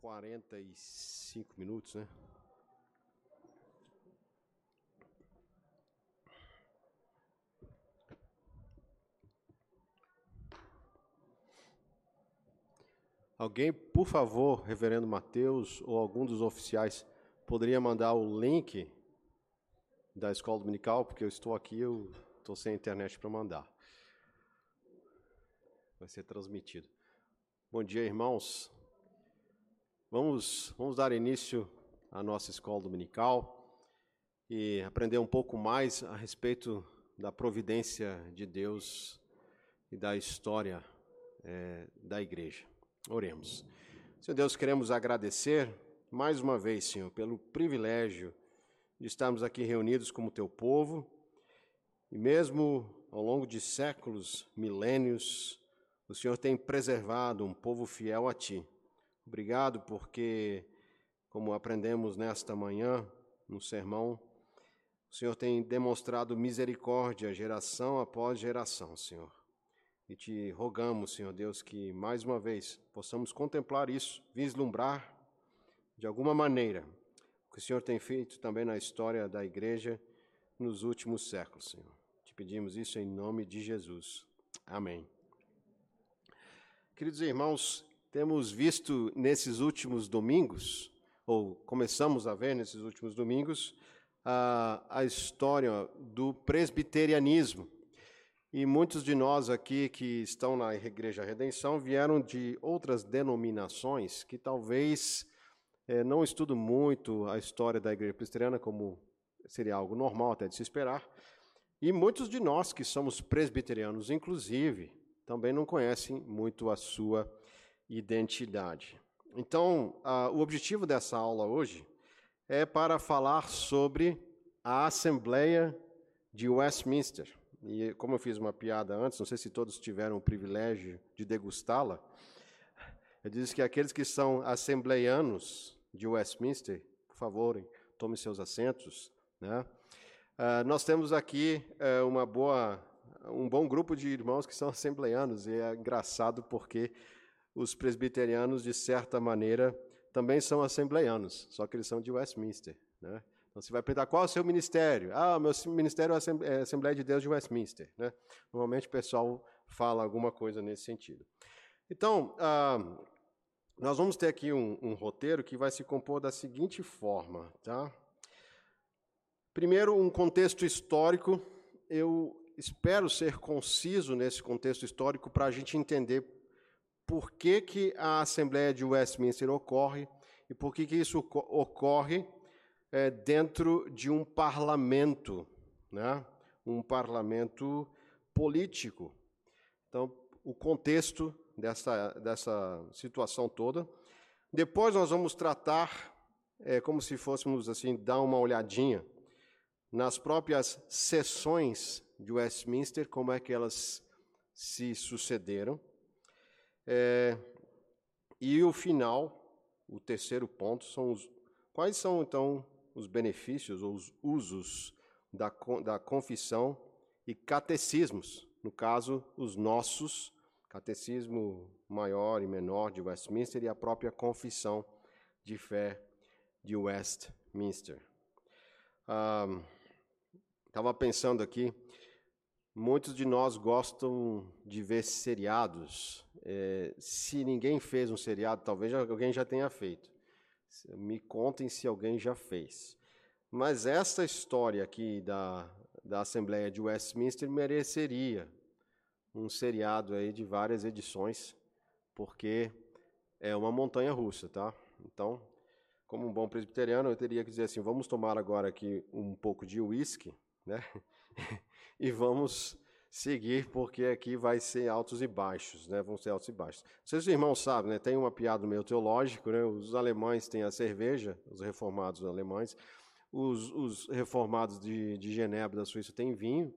45 minutos, né? Alguém, por favor, reverendo Mateus ou algum dos oficiais, poderia mandar o link da escola dominical, porque eu estou aqui, eu estou sem internet para mandar. Vai ser transmitido. Bom dia, irmãos. Vamos, vamos dar início à nossa escola dominical e aprender um pouco mais a respeito da providência de Deus e da história é, da igreja. Oremos. Senhor Deus, queremos agradecer mais uma vez, Senhor, pelo privilégio de estarmos aqui reunidos como teu povo e mesmo ao longo de séculos, milênios, o Senhor tem preservado um povo fiel a ti. Obrigado porque, como aprendemos nesta manhã no sermão, o Senhor tem demonstrado misericórdia geração após geração, Senhor. E te rogamos, Senhor Deus, que mais uma vez possamos contemplar isso, vislumbrar de alguma maneira o que o Senhor tem feito também na história da igreja nos últimos séculos, Senhor. Te pedimos isso em nome de Jesus. Amém. Queridos irmãos, temos visto nesses últimos domingos, ou começamos a ver nesses últimos domingos, a, a história do presbiterianismo. E muitos de nós aqui que estão na Igreja Redenção vieram de outras denominações que talvez é, não estudam muito a história da Igreja Presbiteriana, como seria algo normal até de se esperar. E muitos de nós que somos presbiterianos, inclusive, também não conhecem muito a sua identidade. Então, o objetivo dessa aula hoje é para falar sobre a Assembleia de Westminster. E como eu fiz uma piada antes, não sei se todos tiveram o privilégio de degustá-la, eu disse que aqueles que são assembleianos de Westminster, por favor, tomem seus assentos. Né? Uh, nós temos aqui uh, uma boa, um bom grupo de irmãos que são assembleianos, e é engraçado porque os presbiterianos, de certa maneira, também são assembleianos, só que eles são de Westminster. Né? Então, você vai perguntar qual é o seu ministério? Ah, meu ministério é a Assembleia de Deus de Westminster. Né? Normalmente o pessoal fala alguma coisa nesse sentido. Então, ah, nós vamos ter aqui um, um, roteiro que vai se compor da seguinte forma. Tá? Primeiro, um contexto histórico. Eu espero ser conciso nesse contexto histórico para a gente entender por que, que a Assembleia de Westminster ocorre e por que, que isso ocorre é, dentro de um parlamento, né? um parlamento político. Então, o contexto dessa, dessa situação toda. Depois nós vamos tratar, é, como se fôssemos assim, dar uma olhadinha nas próprias sessões de Westminster, como é que elas se sucederam. É, e o final, o terceiro ponto, são os. Quais são, então, os benefícios ou os usos da, da confissão e catecismos? No caso, os nossos, catecismo maior e menor de Westminster e a própria confissão de fé de Westminster. Estava ah, pensando aqui, Muitos de nós gostam de ver seriados. É, se ninguém fez um seriado, talvez alguém já tenha feito. Me contem se alguém já fez. Mas essa história aqui da, da Assembleia de Westminster mereceria um seriado aí de várias edições, porque é uma montanha russa, tá? Então, como um bom presbiteriano, eu teria que dizer assim: vamos tomar agora aqui um pouco de uísque né? e vamos seguir, porque aqui vai ser altos e baixos, né? Vão ser altos e baixos. Vocês irmãos sabem, né? Tem uma piada meio teológico, né? Os alemães têm a cerveja, os reformados alemães, os, os reformados de, de Genebra da Suíça têm vinho,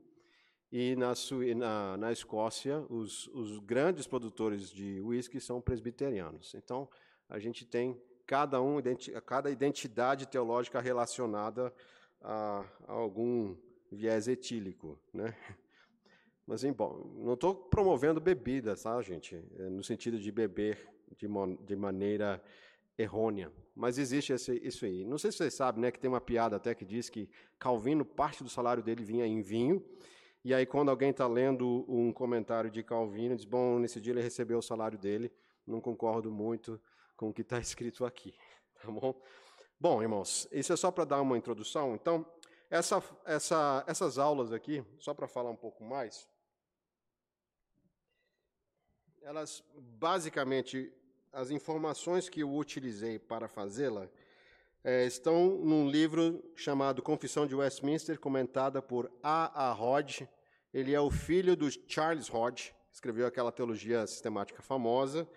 e na, na, na Escócia, os, os grandes produtores de uísque são presbiterianos. Então, a gente tem cada um, cada identidade teológica relacionada a, a algum viés etílico, né? Mas, bom, não estou promovendo bebida, tá, gente? É no sentido de beber de, de maneira errônea. Mas existe esse, isso aí. Não sei se vocês sabem, né, que tem uma piada até que diz que Calvino, parte do salário dele vinha em vinho, e aí quando alguém está lendo um comentário de Calvino, diz, bom, nesse dia ele recebeu o salário dele, não concordo muito com o que está escrito aqui, tá bom? Bom, irmãos, isso é só para dar uma introdução. Então, essa, essa, essas aulas aqui, só para falar um pouco mais, elas basicamente as informações que eu utilizei para fazê-la é, estão num livro chamado Confissão de Westminster, comentada por A. A. Hodge. Ele é o filho do Charles Hodge, escreveu aquela teologia sistemática famosa.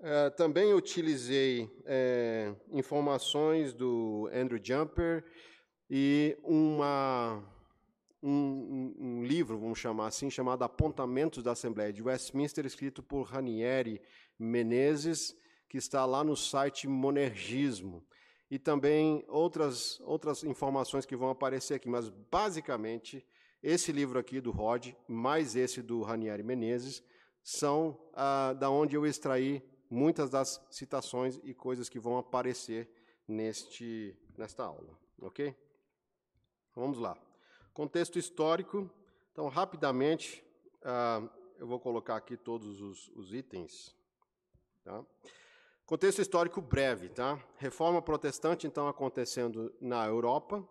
É, também utilizei é, informações do Andrew Jumper e uma um, um, livro, vamos chamar assim, chamado Apontamentos da Assembleia de Westminster, escrito por Ranieri Menezes, que está lá no site Monergismo. E também outras, outras informações que vão aparecer aqui, mas basicamente esse livro aqui do Rod, mais esse do Ranieri Menezes, são ah, da onde eu extraí muitas das citações e coisas que vão aparecer neste, nesta aula. Ok? Vamos lá. Contexto histórico. Então, rapidamente, uh, eu vou colocar aqui todos os, os itens. Tá? Contexto histórico breve, tá? Reforma protestante, então, acontecendo na Europa.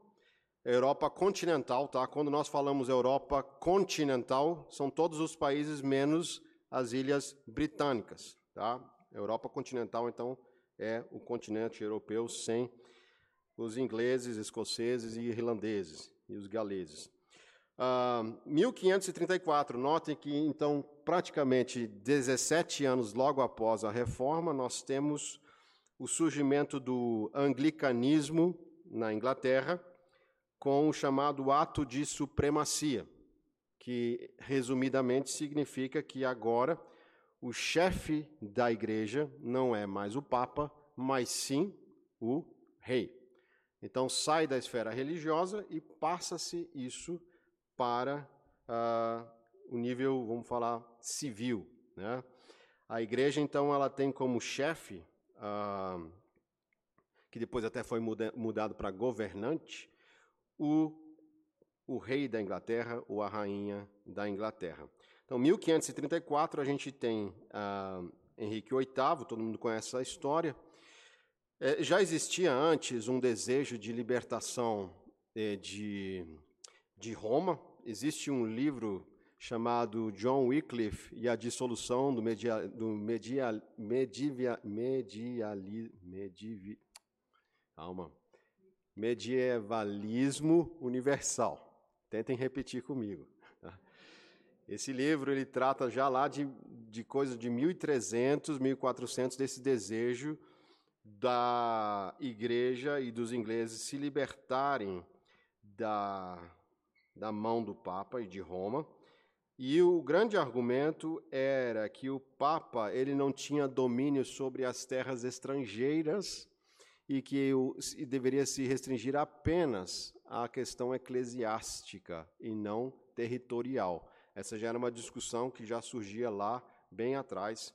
Europa continental, tá? Quando nós falamos Europa continental, são todos os países menos as ilhas britânicas, tá? Europa continental, então, é o continente europeu sem os ingleses, escoceses e irlandeses e os galeses. Uh, 1534, notem que, então, praticamente 17 anos logo após a reforma, nós temos o surgimento do anglicanismo na Inglaterra, com o chamado ato de supremacia, que resumidamente significa que agora o chefe da igreja não é mais o Papa, mas sim o rei. Então sai da esfera religiosa e passa-se isso para uh, o nível, vamos falar, civil. Né? A igreja, então, ela tem como chefe, uh, que depois até foi muda mudado para governante, o, o rei da Inglaterra ou a rainha da Inglaterra. Então, 1534, a gente tem uh, Henrique VIII, todo mundo conhece essa história, já existia antes um desejo de libertação é, de, de Roma. Existe um livro chamado John Wycliffe e a dissolução do, media, do media, medivia, mediali, medivi, calma, medievalismo universal. Tentem repetir comigo. Tá? Esse livro ele trata já lá de, de coisas de 1300, 1400 desse desejo da igreja e dos ingleses se libertarem da, da mão do Papa e de Roma. E o grande argumento era que o Papa ele não tinha domínio sobre as terras estrangeiras e que o, e deveria se restringir apenas à questão eclesiástica e não territorial. Essa já era uma discussão que já surgia lá bem atrás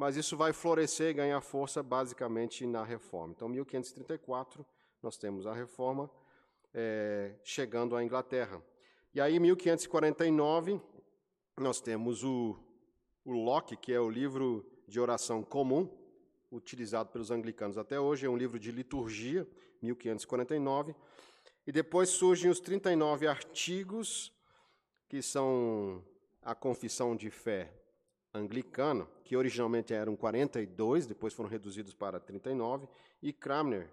mas isso vai florescer e ganhar força basicamente na reforma. Então, 1534, nós temos a reforma é, chegando à Inglaterra. E aí, 1549, nós temos o, o Locke, que é o livro de oração comum, utilizado pelos anglicanos até hoje, é um livro de liturgia, 1549. E depois surgem os 39 artigos, que são a confissão de fé anglicana, que originalmente eram 42, depois foram reduzidos para 39, e Cranmer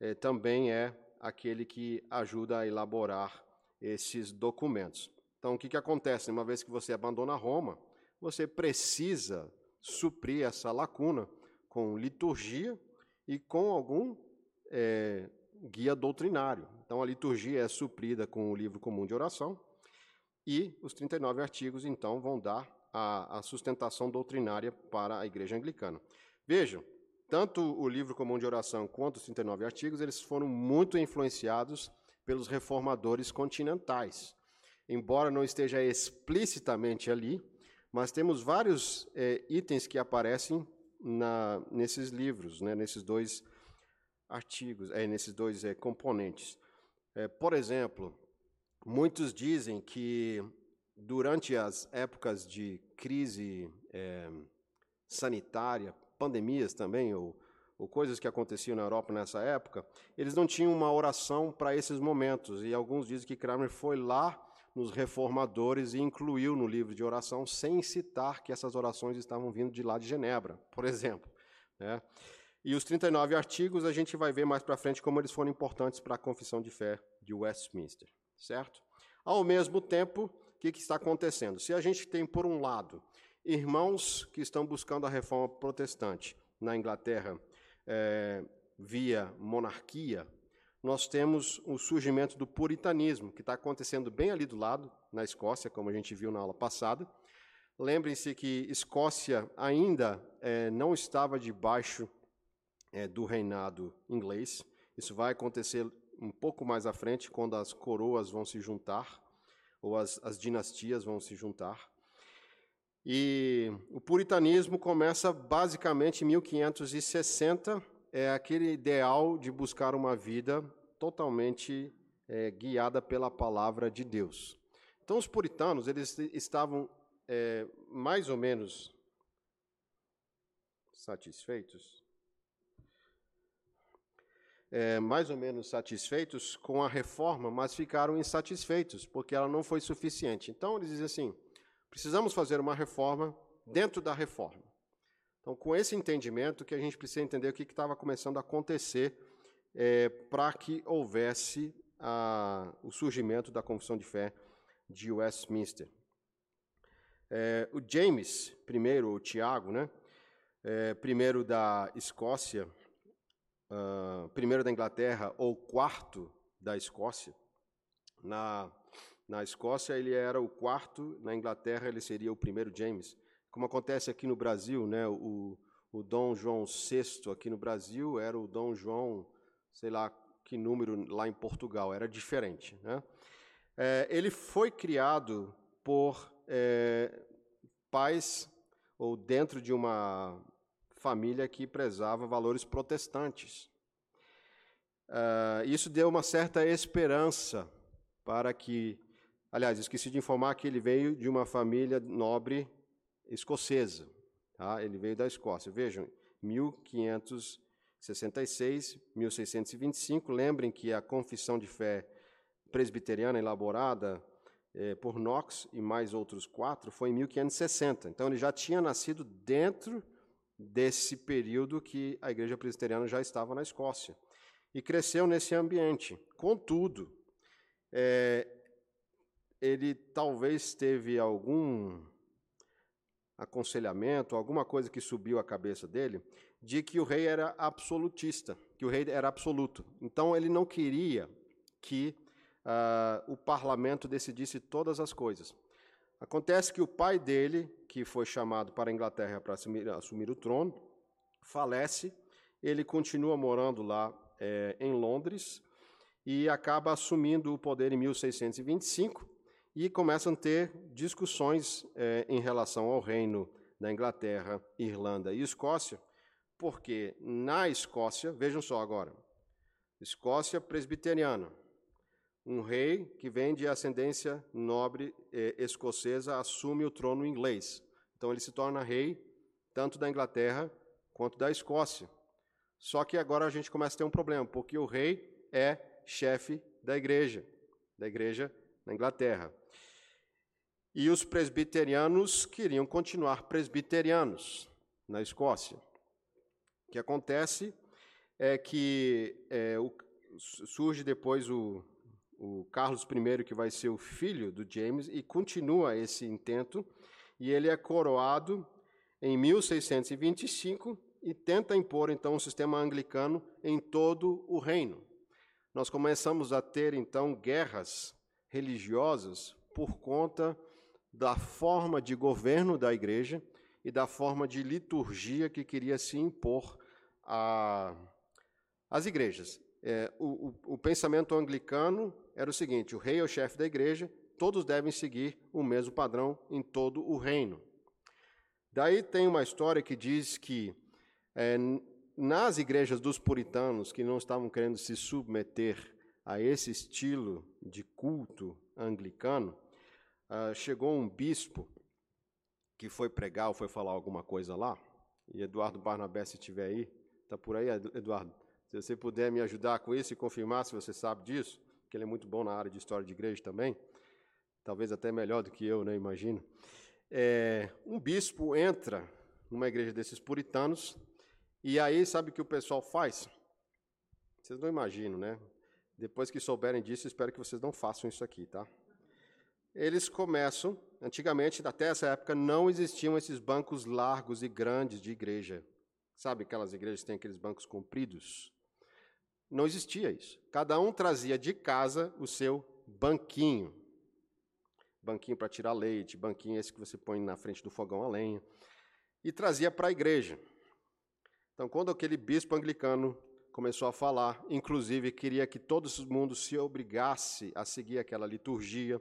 eh, também é aquele que ajuda a elaborar esses documentos. Então, o que, que acontece? Uma vez que você abandona Roma, você precisa suprir essa lacuna com liturgia e com algum é, guia doutrinário. Então, a liturgia é suprida com o livro comum de oração e os 39 artigos, então, vão dar a, a sustentação doutrinária para a igreja anglicana. Vejam, tanto o livro comum de oração quanto os 39 artigos, eles foram muito influenciados pelos reformadores continentais. Embora não esteja explicitamente ali, mas temos vários é, itens que aparecem na, nesses livros, né, nesses dois artigos, é, nesses dois é, componentes. Por exemplo, muitos dizem que durante as épocas de crise é, sanitária, pandemias também, ou, ou coisas que aconteciam na Europa nessa época, eles não tinham uma oração para esses momentos. E alguns dizem que Kramer foi lá nos reformadores e incluiu no livro de oração, sem citar que essas orações estavam vindo de lá de Genebra, por exemplo. Né? E os 39 artigos a gente vai ver mais para frente como eles foram importantes para a confissão de fé de Westminster, certo? Ao mesmo tempo, que, que está acontecendo? Se a gente tem, por um lado, irmãos que estão buscando a reforma protestante na Inglaterra é, via monarquia, nós temos o surgimento do puritanismo, que está acontecendo bem ali do lado, na Escócia, como a gente viu na aula passada. Lembrem-se que Escócia ainda é, não estava debaixo é, do reinado inglês. Isso vai acontecer um pouco mais à frente, quando as coroas vão se juntar, ou as, as dinastias vão se juntar. E o puritanismo começa basicamente em 1560 é aquele ideal de buscar uma vida totalmente é, guiada pela palavra de Deus. Então, os puritanos eles estavam é, mais ou menos satisfeitos, é, mais ou menos satisfeitos com a reforma, mas ficaram insatisfeitos porque ela não foi suficiente. Então, eles dizem assim: precisamos fazer uma reforma dentro da reforma. Então, com esse entendimento, que a gente precisa entender o que estava começando a acontecer é, para que houvesse a, o surgimento da Confissão de Fé de Westminster. É, o James, primeiro, o Tiago, né, é, primeiro da Escócia, uh, primeiro da Inglaterra, ou quarto da Escócia, na, na Escócia ele era o quarto, na Inglaterra ele seria o primeiro James como acontece aqui no Brasil, né? O, o Dom João VI aqui no Brasil era o Dom João, sei lá que número lá em Portugal, era diferente. Né? É, ele foi criado por é, pais ou dentro de uma família que prezava valores protestantes. É, isso deu uma certa esperança para que, aliás, esqueci de informar que ele veio de uma família nobre escocesa. Tá? Ele veio da Escócia. Vejam, 1566, 1625. Lembrem que a confissão de fé presbiteriana elaborada eh, por Knox e mais outros quatro foi em 1560. Então ele já tinha nascido dentro desse período que a igreja presbiteriana já estava na Escócia e cresceu nesse ambiente. Contudo, é, ele talvez teve algum aconselhamento, alguma coisa que subiu à cabeça dele, de que o rei era absolutista, que o rei era absoluto. Então ele não queria que uh, o parlamento decidisse todas as coisas. Acontece que o pai dele, que foi chamado para a Inglaterra para assumir, assumir o trono, falece, ele continua morando lá é, em Londres e acaba assumindo o poder em 1625 e começam a ter discussões é, em relação ao reino da Inglaterra, Irlanda e Escócia, porque na Escócia, vejam só agora, Escócia presbiteriana, um rei que vem de ascendência nobre eh, escocesa assume o trono inglês. Então ele se torna rei tanto da Inglaterra quanto da Escócia. Só que agora a gente começa a ter um problema, porque o rei é chefe da igreja, da igreja na Inglaterra. E os presbiterianos queriam continuar presbiterianos na Escócia. O que acontece é que é, o, surge depois o, o Carlos I, que vai ser o filho do James, e continua esse intento, e ele é coroado em 1625 e tenta impor então o sistema anglicano em todo o reino. Nós começamos a ter então guerras religiosas por conta da forma de governo da igreja e da forma de liturgia que queria se impor às igrejas. É, o, o, o pensamento anglicano era o seguinte: o rei é o chefe da igreja, todos devem seguir o mesmo padrão em todo o reino. Daí tem uma história que diz que É, nas igrejas dos puritanos, que não estavam querendo se submeter a esse estilo de culto anglicano, uh, chegou um bispo que foi pregar ou foi falar alguma coisa lá, e Eduardo Barnabé, se estiver aí, está por aí, Eduardo? Se você puder me ajudar com isso e confirmar se você sabe disso, que ele é muito bom na área de história de igreja também, talvez até melhor do que eu, né, imagino. É, um bispo entra numa igreja desses puritanos, e aí sabe o que o pessoal faz? Vocês não imaginam, né? Depois que souberem disso, espero que vocês não façam isso aqui, tá? Eles começam, antigamente, até essa época, não existiam esses bancos largos e grandes de igreja. Sabe aquelas igrejas que têm aqueles bancos compridos? Não existia isso. Cada um trazia de casa o seu banquinho. Banquinho para tirar leite, banquinho esse que você põe na frente do fogão a lenha. E trazia para a igreja. Então, quando aquele bispo anglicano começou a falar, inclusive queria que todo mundo se obrigasse a seguir aquela liturgia,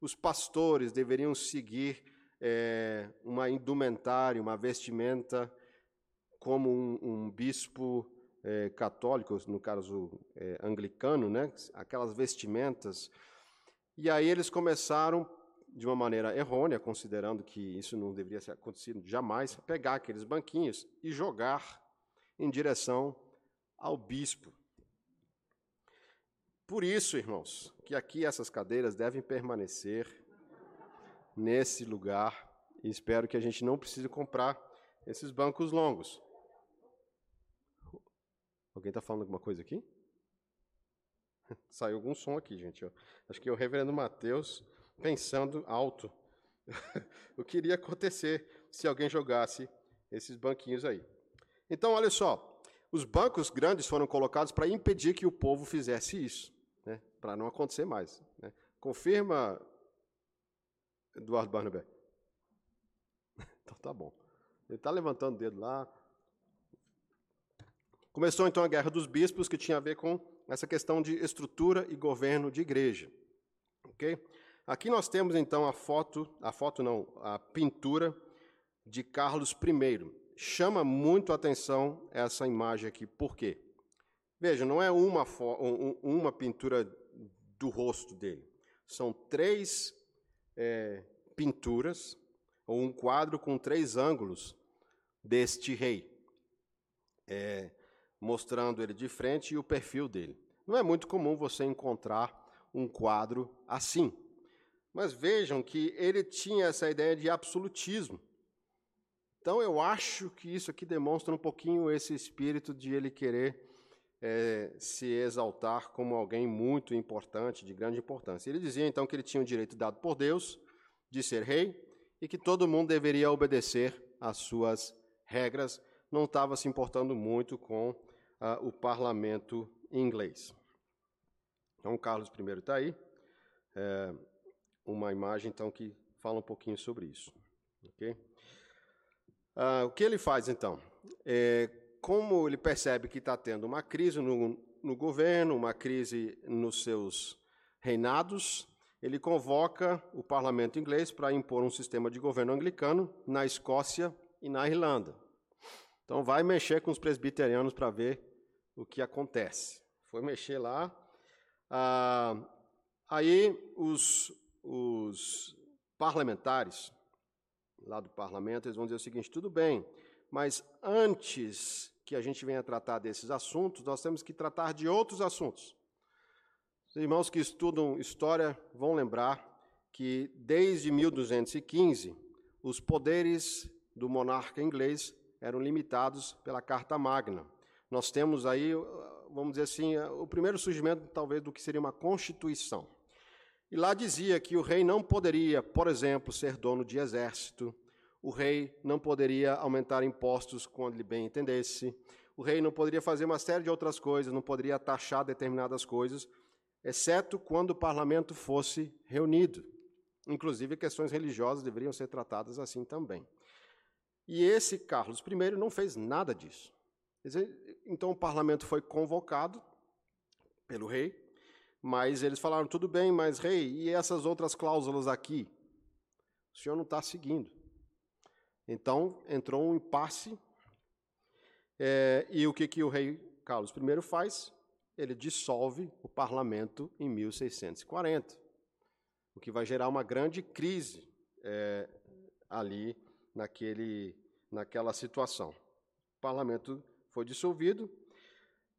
os pastores deveriam seguir é, uma indumentária, uma vestimenta como um, um bispo é, no caso é, anglicano, né? aquelas vestimentas. E aí eles começaram, de uma maneira errônea, considerando que isso não deveria ser acontecido jamais, pegar aqueles banquinhos e jogar em direção ao bispo. Por isso, irmãos, que aqui essas cadeiras devem permanecer nesse lugar e espero que a gente não precise comprar esses bancos longos. Alguém está falando alguma coisa aqui? Saiu algum som aqui, gente. Acho que é o reverendo Mateus pensando alto. o que iria acontecer se alguém jogasse esses banquinhos aí. Então, olha só, os bancos grandes foram colocados para impedir que o povo fizesse isso, né, para não acontecer mais. Né. Confirma, Eduardo Barnabé. Então tá bom. Ele está levantando o dedo lá. Começou então a Guerra dos Bispos, que tinha a ver com essa questão de estrutura e governo de igreja. Ok? Aqui nós temos então a foto, a foto não, a pintura de Carlos I chama muito a atenção essa imagem aqui. Por quê? Veja, não é uma, uma pintura do rosto dele. São três é, pinturas, ou um quadro com três ângulos deste rei, é, mostrando ele de frente e o perfil dele. Não é muito comum você encontrar um quadro assim. Mas vejam que ele tinha essa ideia de absolutismo. Então, eu acho que isso aqui demonstra um pouquinho esse espírito de ele querer é, se exaltar como alguém muito importante, de grande importância. Ele dizia então que ele tinha o direito dado por Deus de ser rei e que todo mundo deveria obedecer às suas regras. Não estava se importando muito com o parlamento inglês. Então, Carlos I está aí. É, uma imagem então que fala um pouquinho sobre isso. Okay? Ah, o que ele faz, então? É, como ele percebe que está tendo uma crise no, no governo, uma crise nos seus reinados, ele convoca o parlamento inglês para impor um sistema de governo anglicano na Escócia e na Irlanda. Então, vai mexer com os presbiterianos para ver o que acontece. Foi mexer lá. Ah, aí, os, os parlamentares lá do parlamento, eles vão dizer o seguinte: tudo bem, mas antes que a gente venha tratar desses assuntos, nós temos que tratar de outros assuntos. Os irmãos que estudam história vão lembrar que desde 1215 os poderes do monarca inglês eram limitados pela Carta Magna. Nós temos aí, vamos dizer assim, o primeiro surgimento talvez do que seria uma constituição. E lá dizia que o rei não poderia, por exemplo, ser dono de exército, o rei não poderia aumentar impostos quando ele bem entendesse, o rei não poderia fazer uma série de outras coisas, não poderia taxar determinadas coisas, exceto quando o parlamento fosse reunido. Inclusive, questões religiosas deveriam ser tratadas assim também. E esse Carlos I não fez nada disso. Então, o parlamento foi convocado pelo rei, mas eles falaram: tudo bem, mas rei, e essas outras cláusulas aqui? O senhor não está seguindo. Então entrou um impasse. É, e o que, que o rei Carlos I faz? Ele dissolve o parlamento em 1640, o que vai gerar uma grande crise é, ali naquele, naquela situação. O parlamento foi dissolvido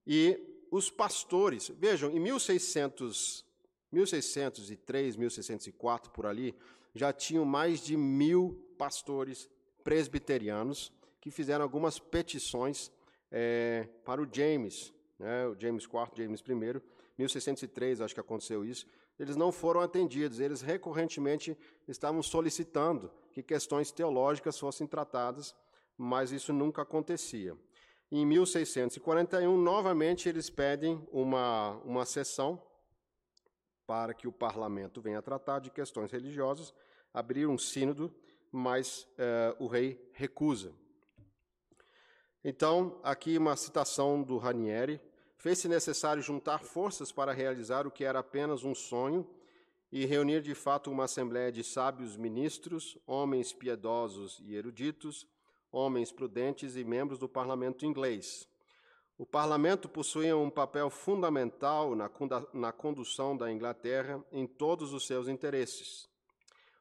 e os pastores, vejam, em 1600, 1603, 1604, por ali, já tinham mais de mil pastores presbiterianos que fizeram algumas petições é, para o James, né, o James IV, James I, 1603, acho que aconteceu isso. Eles não foram atendidos, eles recorrentemente estavam solicitando que questões teológicas fossem tratadas, mas isso nunca acontecia. Em 1641, novamente, eles pedem uma, uma sessão para que o parlamento venha tratar de questões religiosas, abrir um sínodo, mas eh, o rei recusa. Então, aqui uma citação do Ranieri. Fez-se necessário juntar forças para realizar o que era apenas um sonho e reunir de fato uma assembléia de sábios ministros, homens piedosos e eruditos, homens prudentes e membros do parlamento inglês. O parlamento possuía um papel fundamental na, na condução da Inglaterra em todos os seus interesses.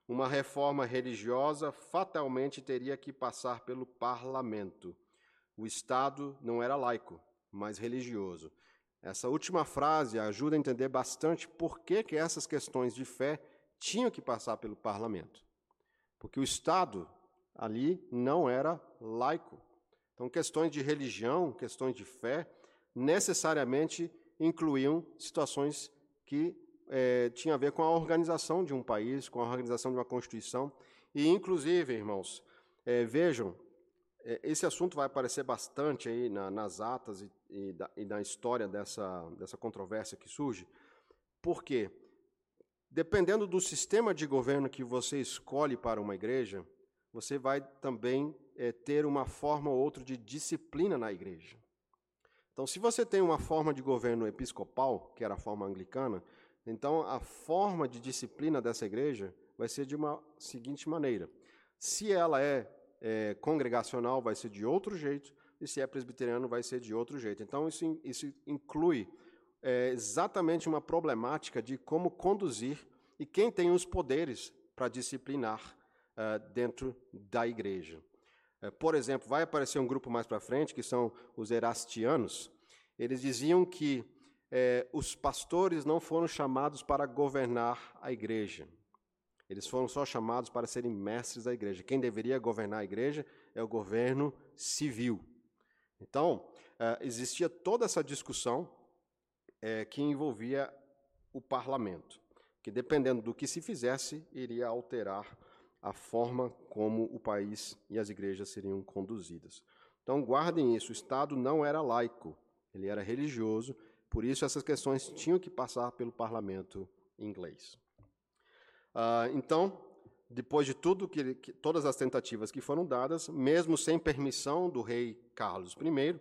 Uma reforma religiosa fatalmente teria que passar pelo parlamento o Estado não era laico, mas religioso. Essa última frase ajuda a entender bastante por que, que essas questões de fé tinham que passar pelo parlamento. Porque o Estado ali não era laico. Então, questões de religião, questões de fé, necessariamente incluíam situações que é, tinham a ver com a organização de um país, com a organização de uma constituição. E, inclusive, irmãos, é, vejam é, esse assunto vai aparecer bastante aí na, nas atas e, e, da, e, na história dessa, dessa controvérsia que surge, porque, dependendo do sistema de governo que você escolhe para uma igreja, você vai também é, ter uma forma ou outra de disciplina na igreja. Então, se você tem uma forma de governo episcopal, que era a forma anglicana, então a forma de disciplina dessa igreja vai ser de uma seguinte maneira: se ela é é, congregacional vai ser de outro jeito, e se é presbiteriano vai ser de outro jeito. Então, isso, isso inclui é, exatamente uma problemática de como conduzir e quem tem os poderes para disciplinar é, dentro da igreja. É, por exemplo, vai aparecer um grupo mais para frente, que são os erastianos. Eles diziam que é, os pastores não foram chamados para governar a igreja. Eles foram só chamados para serem mestres da igreja. Quem deveria governar a igreja é o governo civil. Então, eh, existia toda essa discussão eh, que envolvia o parlamento, que dependendo do que se fizesse, iria alterar a forma como o país e as igrejas seriam conduzidas. Então, guardem isso: o Estado não era laico, ele era religioso, por isso essas questões tinham que passar pelo parlamento inglês. Ah, então, depois de tudo que, que, todas as tentativas que foram dadas, mesmo sem permissão do rei Carlos I, o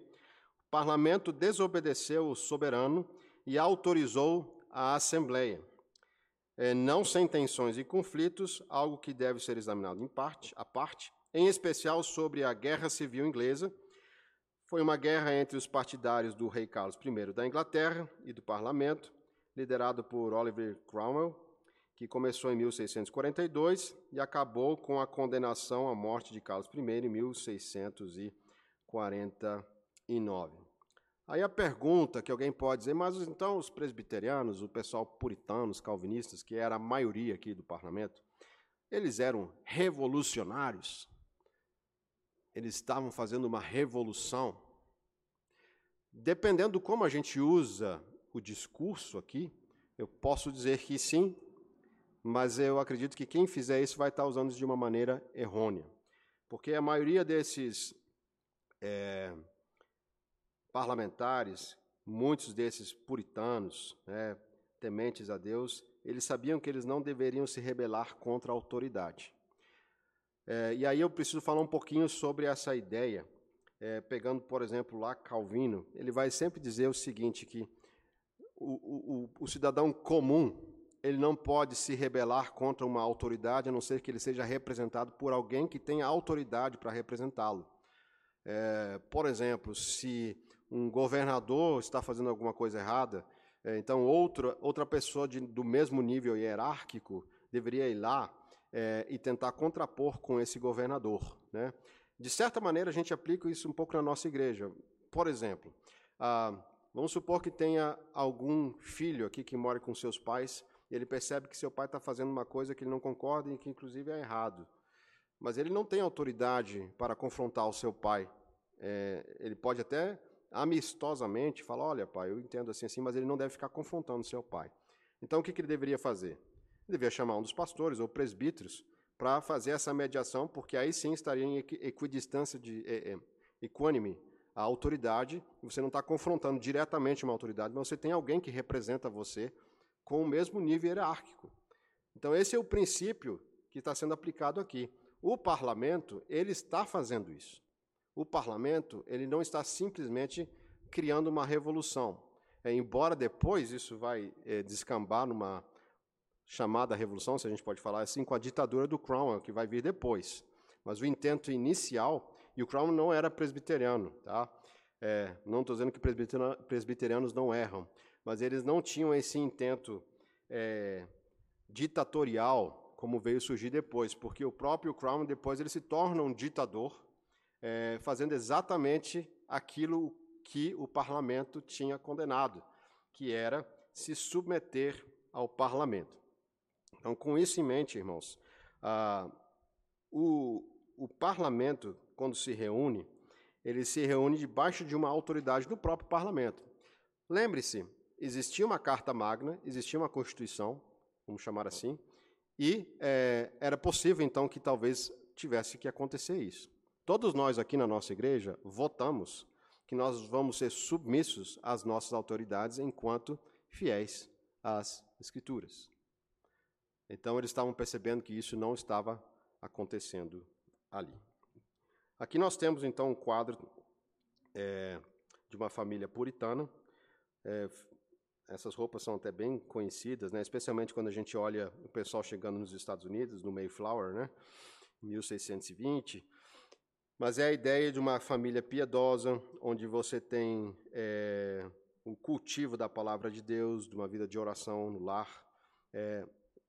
parlamento desobedeceu o soberano e autorizou a assembleia, é, não sem tensões e conflitos, algo que deve ser examinado em parte, a parte, em especial sobre a Guerra Civil Inglesa. Foi uma guerra entre os partidários do rei Carlos I da Inglaterra e do parlamento, liderado por Oliver Cromwell, que começou em 1642 e acabou com a condenação à morte de Carlos I em 1649. Aí a pergunta que alguém pode dizer, mas então os presbiterianos, o pessoal puritano, os calvinistas, que era a maioria aqui do parlamento, eles eram revolucionários? Eles estavam fazendo uma revolução? Dependendo de como a gente usa o discurso aqui, eu posso dizer que sim, mas eu acredito que quem fizer isso vai estar usando isso de uma maneira errônea. Porque a maioria desses é, parlamentares, muitos desses puritanos, né, tementes a Deus, eles sabiam que eles não deveriam se rebelar contra a autoridade. É, e aí eu preciso falar um pouquinho sobre essa ideia. É, pegando, por exemplo, lá Calvino, ele vai sempre dizer o seguinte, que o, o, o cidadão comum, ele não pode se rebelar contra uma autoridade, a não ser que ele seja representado por alguém que tenha autoridade para representá-lo. É, por exemplo, se um governador está fazendo alguma coisa errada, é, então outra, outra pessoa de, do mesmo nível hierárquico deveria ir lá é, e tentar contrapor com esse governador. Né? De certa maneira, a gente aplica isso um pouco na nossa igreja. Por exemplo, ah, vamos supor que tenha algum filho aqui que mora com seus pais e ele percebe que seu pai está fazendo uma coisa que ele não concorda e que, inclusive, é errado. Mas ele não tem autoridade para confrontar o seu pai. É, ele pode até amistosamente falar: Olha, pai, eu entendo assim, assim, mas ele não deve ficar confrontando seu pai. Então, o que, que ele deveria fazer? Ele deveria chamar um dos pastores ou presbíteros para fazer essa mediação, porque aí sim estaria em equidistância de é, é, equânime a autoridade, você não está confrontando diretamente uma autoridade, mas você tem alguém que representa você com o mesmo nível hierárquico. Então, esse é o princípio que está sendo aplicado aqui. O parlamento, ele está fazendo isso. O parlamento, ele não está simplesmente criando uma revolução. É, embora depois isso vai é, descambar numa chamada revolução, se a gente pode falar assim, com a ditadura do Cromwell, que vai vir depois. Mas o intento inicial, e o Cromwell não era presbiteriano, tá? É, não estou dizendo que presbiterianos não erram, mas eles não tinham esse intento é, ditatorial como veio surgir depois, porque o próprio Cromwell depois ele se torna um ditador, é, fazendo exatamente aquilo que o parlamento tinha condenado, que era se submeter ao parlamento. Então, com isso em mente, irmãos, ah, o, o parlamento, quando se reúne, ele se reúne debaixo de uma autoridade do próprio parlamento. Lembre-se, existia uma carta magna, existia uma constituição, vamos chamar assim, e é, era possível então que talvez tivesse que acontecer isso. Todos nós aqui na nossa igreja votamos que nós vamos ser submissos às nossas autoridades enquanto fiéis às Escrituras. Então eles estavam percebendo que isso não estava acontecendo ali. Aqui nós temos então um quadro é, de uma família puritana. É, essas roupas são até bem conhecidas, né? especialmente quando a gente olha o pessoal chegando nos Estados Unidos, no Mayflower, né? 1620. Mas é a ideia de uma família piedosa, onde você tem é, o cultivo da palavra de Deus, de uma vida de oração no lar. É,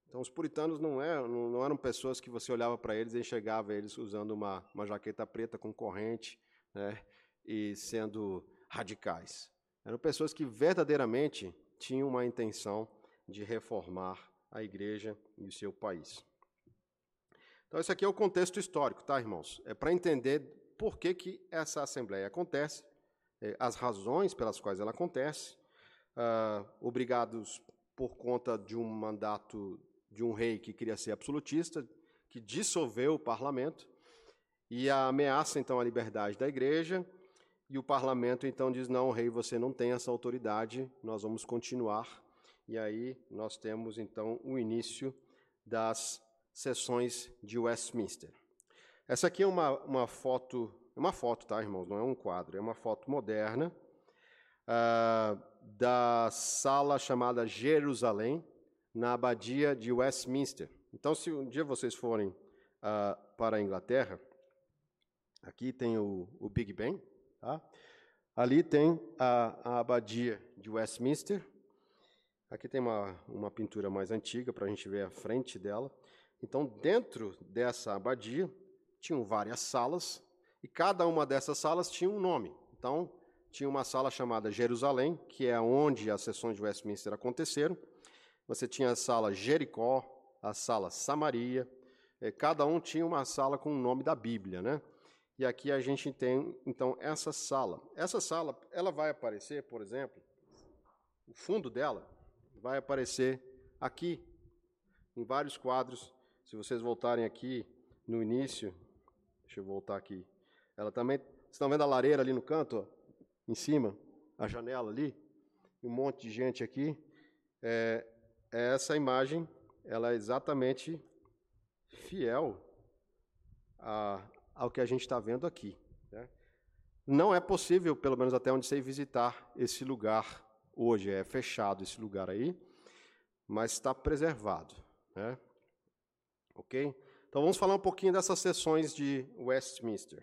então, os puritanos não eram, não eram pessoas que você olhava para eles e enxergava eles usando uma, uma jaqueta preta com corrente né, e sendo radicais. Eram pessoas que verdadeiramente tinham uma intenção de reformar a igreja e o seu país. Então, esse aqui é o contexto histórico, tá, irmãos? É para entender por que, que essa assembleia acontece, é, as razões pelas quais ela acontece, uh, obrigados por conta de um mandato de um rei que queria ser absolutista, que dissolveu o parlamento, e a ameaça então a liberdade da igreja, e o parlamento então diz: não, rei, você não tem essa autoridade, nós vamos continuar. E aí nós temos então o início das sessões de Westminster. Essa aqui é uma, uma foto, é uma foto, tá, irmãos? Não é um quadro, é uma foto moderna uh, da sala chamada Jerusalém, na abadia de Westminster. Então, se um dia vocês forem uh, para a Inglaterra, aqui tem o, o Big Ben, tá? ali tem a, a, abadia de Westminster. Aqui tem uma, uma pintura mais antiga para a gente ver a frente dela. Então, dentro dessa abadia, tinham várias salas, e cada uma dessas salas tinha um nome. Então, tinha uma sala chamada Jerusalém, que é onde as sessões de Westminster aconteceram. Você tinha a sala Jericó, a sala Samaria, é, cada um tinha uma sala com o nome da Bíblia, né? E aqui a gente tem, então, essa sala. Essa sala, ela vai aparecer, por exemplo, o fundo dela vai aparecer aqui, em vários quadros. Se vocês voltarem aqui no início, deixa eu voltar aqui. Ela também, vocês estão vendo a lareira ali no canto, ó, em cima, a janela ali, um monte de gente aqui. É, essa imagem ela é exatamente fiel a, ao que a gente está vendo aqui. Né? Não é possível, pelo menos até onde sei, visitar esse lugar hoje. É fechado esse lugar aí, mas está preservado. Né? Ok? Então vamos falar um pouquinho dessas sessões de Westminster.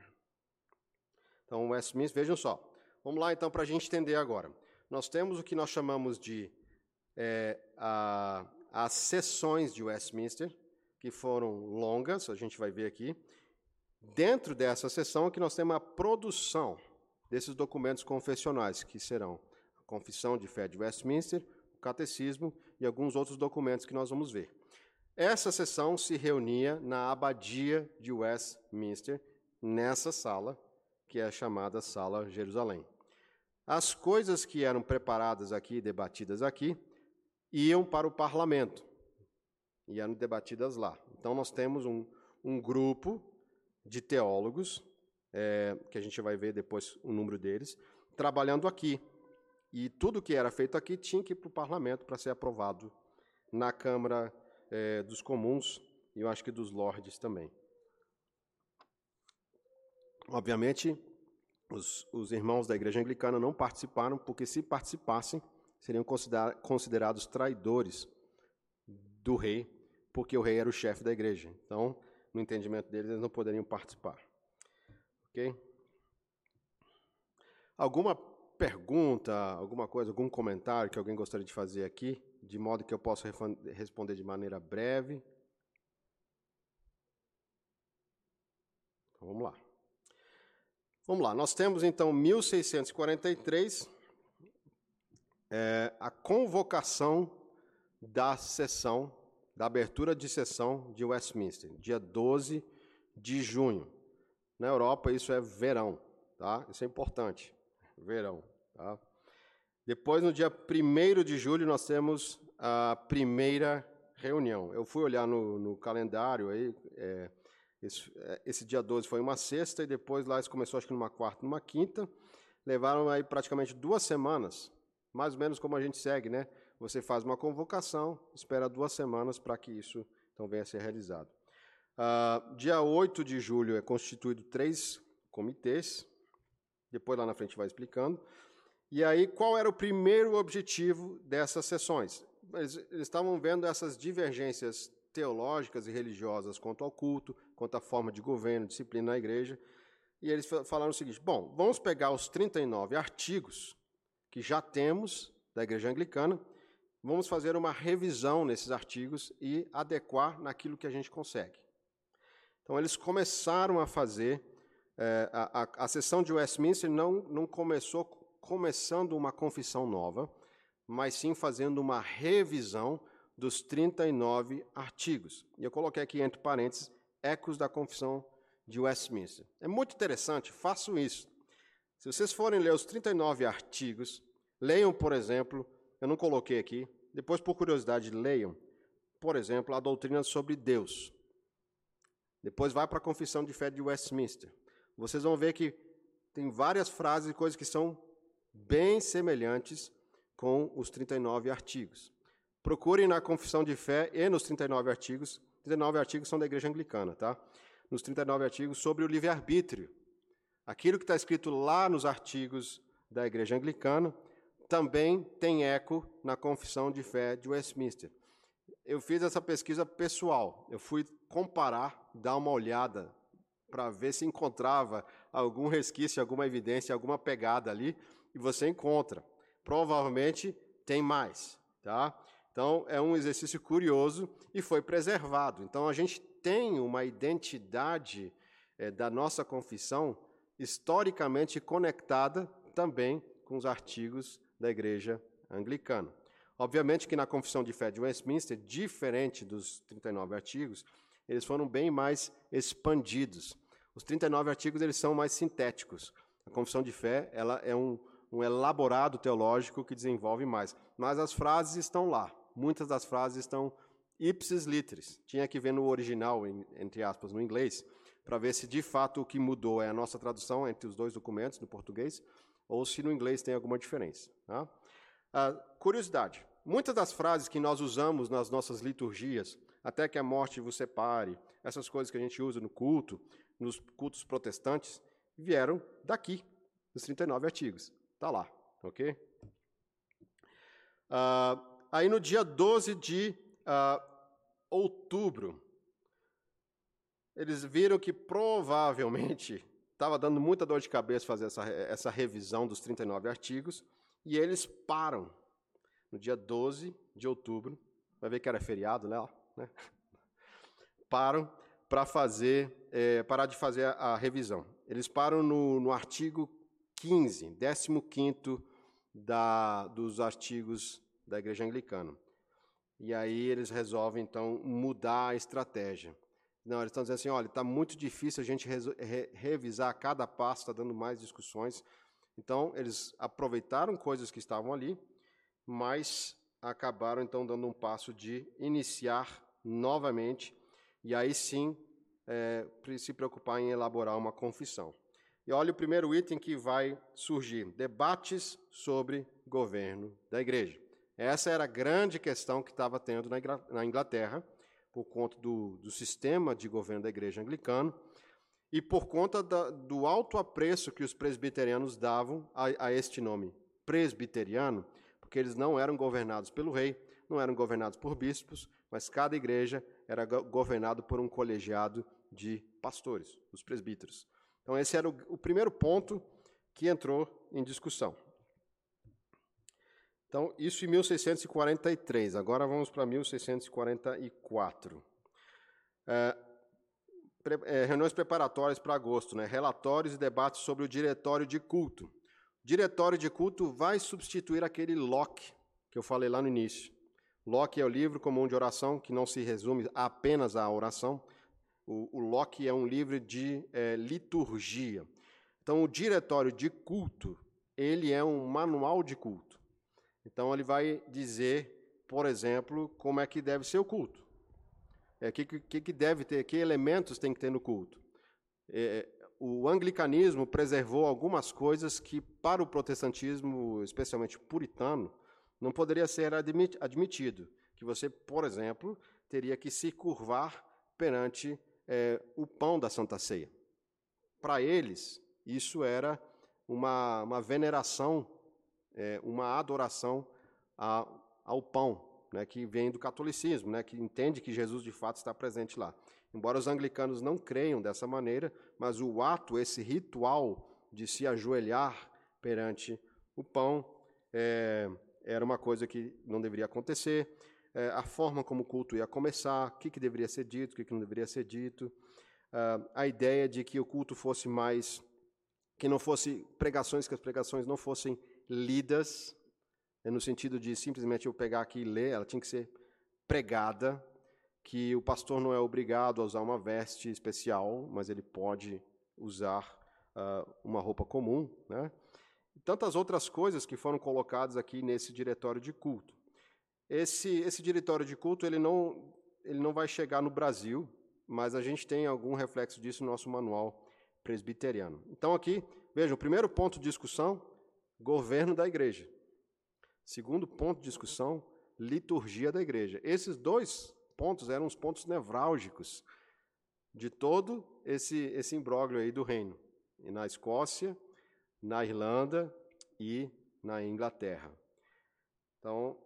Então, Westminster, vejam só. Vamos lá, então, para a gente entender agora. Nós temos o que nós chamamos de é, a, as sessões de Westminster, que foram longas, a gente vai ver aqui. Dentro dessa sessão é que nós temos a produção desses documentos confessionais, que serão a Confissão de Fé de Westminster, o Catecismo e alguns outros documentos que nós vamos ver. Essa sessão se reunia na abadia de Westminster, nessa sala, que é chamada Sala Jerusalém. As coisas que eram preparadas aqui, debatidas aqui, iam para o parlamento e eram debatidas lá. Então, nós temos um, um grupo de teólogos, é, que a gente vai ver depois o número deles, trabalhando aqui. E tudo que era feito aqui tinha que ir para o parlamento para ser aprovado na Câmara é, dos Comuns e eu acho que dos Lordes também. Obviamente, os, os irmãos da Igreja Anglicana não participaram, porque se participassem, seriam considerados traidores do rei, porque o rei era o chefe da igreja. Então, no entendimento deles, eles não poderiam participar. Ok? Alguma pergunta, alguma coisa, algum comentário que alguém gostaria de fazer aqui, de modo que eu possa responder de maneira breve? Então, vamos lá. Vamos lá, nós temos então 1643, é, a convocação da sessão, da abertura de sessão de Westminster, dia 12 de junho. Na Europa, isso é verão, tá? Isso é importante, verão, tá? Depois, no dia 1 de julho, nós temos a primeira reunião. Eu fui olhar no, no calendário aí, é, esse, é, esse, dia 12 foi uma sexta, e depois lá isso começou, acho que numa quarta, numa quinta. Levaram aí praticamente duas semanas, mais ou menos como a gente segue, né? Você faz uma convocação, espera duas semanas para que isso então venha a ser realizado. Uh, dia 8 de julho é constituído três comitês, depois lá na frente vai explicando. E aí, qual era o primeiro objetivo dessas sessões? Eles, eles estavam vendo essas divergências teológicas e religiosas quanto ao culto, quanto à forma de governo, disciplina na igreja. E eles falaram o seguinte: bom, vamos pegar os 39 artigos que já temos da igreja anglicana, vamos fazer uma revisão nesses artigos e adequar naquilo que a gente consegue. Então, eles começaram a fazer. É, a, a, a sessão de Westminster não, não começou começando uma confissão nova, mas sim fazendo uma revisão dos 39 artigos. E eu coloquei aqui entre parênteses ecos da confissão de Westminster. É muito interessante, façam isso. Se vocês forem ler os 39 artigos, leiam, por exemplo, eu não coloquei aqui, depois por curiosidade leiam, por exemplo, a doutrina sobre Deus. Depois vai para a confissão de fé de Westminster. Vocês vão ver que tem várias frases e coisas que são bem semelhantes com os 39 artigos. Procurem na confissão de fé e nos 39 artigos 39 artigos são da igreja anglicana, tá? Nos 39 artigos sobre o livre-arbítrio. Aquilo que está escrito lá nos artigos da igreja anglicana também tem eco na confissão de fé de Westminster. Eu fiz essa pesquisa pessoal. Eu fui comparar, dar uma olhada para ver se encontrava algum resquício, alguma evidência, alguma pegada ali, e você encontra. Provavelmente tem mais, tá? Então, é um exercício curioso e foi preservado. Então, a gente tem uma identidade é, da nossa confissão historicamente conectada também com os artigos da Igreja Anglicana. Obviamente que na Confissão de Fé de Westminster, diferente dos 39 artigos, eles foram bem mais expandidos. Os 39 artigos eles são mais sintéticos. A Confissão de Fé ela é um, um elaborado teológico que desenvolve mais. Mas as frases estão lá muitas das frases estão ipsis literis. Tinha que ver no original, entre aspas, no inglês, para ver se de fato o que mudou é a nossa tradução entre os dois documentos, no português, ou se no inglês tem alguma diferença. Tá? Ah, curiosidade: muitas das frases que nós usamos nas nossas liturgias, até que a morte vos separe, essas coisas que a gente usa no culto, nos cultos protestantes, vieram daqui, dos 39 artigos. Está lá, ok? Uh, aí no dia 12 de uh, outubro, eles viram que provavelmente estava dando muita dor de cabeça fazer essa, essa revisão dos 39 artigos, e eles param no dia 12 de outubro, vai ver que era feriado, né? né? Param para fazer, é, parar de fazer a, a, revisão. Eles param no, no artigo 15, 15 da, dos artigos da Igreja Anglicana. E aí eles resolvem, então, mudar a estratégia. Não, eles estão dizendo assim, olha, está muito difícil a gente re revisar cada passo, está dando mais discussões. Então, eles aproveitaram coisas que estavam ali, mas acabaram, então, dando um passo de iniciar novamente, e aí sim é, se preocupar em elaborar uma confissão. E olha o primeiro item que vai surgir: debates sobre governo da igreja. Essa era a grande questão que estava tendo na Inglaterra, por conta do, do sistema de governo da igreja anglicana e por conta da, do alto apreço que os presbiterianos davam a, a este nome, presbiteriano, porque eles não eram governados pelo rei, não eram governados por bispos, mas cada igreja era governado por um colegiado de pastores, os presbíteros. Então, esse era o, o primeiro ponto que entrou em discussão. Então, isso em 1643. Agora vamos para 1644. É, é, reuniões preparatórias para agosto, né? relatórios e debates sobre o diretório de culto. O diretório de culto vai substituir aquele Locke que eu falei lá no início. Locke é o livro comum de oração, que não se resume apenas à oração, o, o Locke é um livro de é, liturgia. Então, o diretório de culto, ele é um manual de culto. Então, ele vai dizer, por exemplo, como é que deve ser o culto. O é, que, que, que deve ter, que elementos tem que ter no culto. É, o anglicanismo preservou algumas coisas que, para o protestantismo, especialmente puritano, não poderia ser admitido. Que você, por exemplo, teria que se curvar perante é, o pão da Santa Ceia. Para eles, isso era uma, uma veneração, é, uma adoração a, ao pão, né, que vem do catolicismo, né, que entende que Jesus de fato está presente lá. Embora os anglicanos não creiam dessa maneira, mas o ato, esse ritual de se ajoelhar perante o pão, é, era uma coisa que não deveria acontecer é, a forma como o culto ia começar, o que, que deveria ser dito, o que, que não deveria ser dito, uh, a ideia de que o culto fosse mais. que não fosse pregações, que as pregações não fossem lidas, é no sentido de simplesmente eu pegar aqui e ler, ela tinha que ser pregada, que o pastor não é obrigado a usar uma veste especial, mas ele pode usar uh, uma roupa comum, né? E tantas outras coisas que foram colocadas aqui nesse diretório de culto. Esse, esse diretório de culto ele não, ele não vai chegar no Brasil, mas a gente tem algum reflexo disso no nosso manual presbiteriano. Então, aqui, vejam, o primeiro ponto de discussão, governo da igreja. Segundo ponto de discussão, liturgia da igreja. Esses dois pontos eram os pontos nevrálgicos de todo esse, esse imbróglio aí do reino. E na Escócia, na Irlanda e na Inglaterra. Então,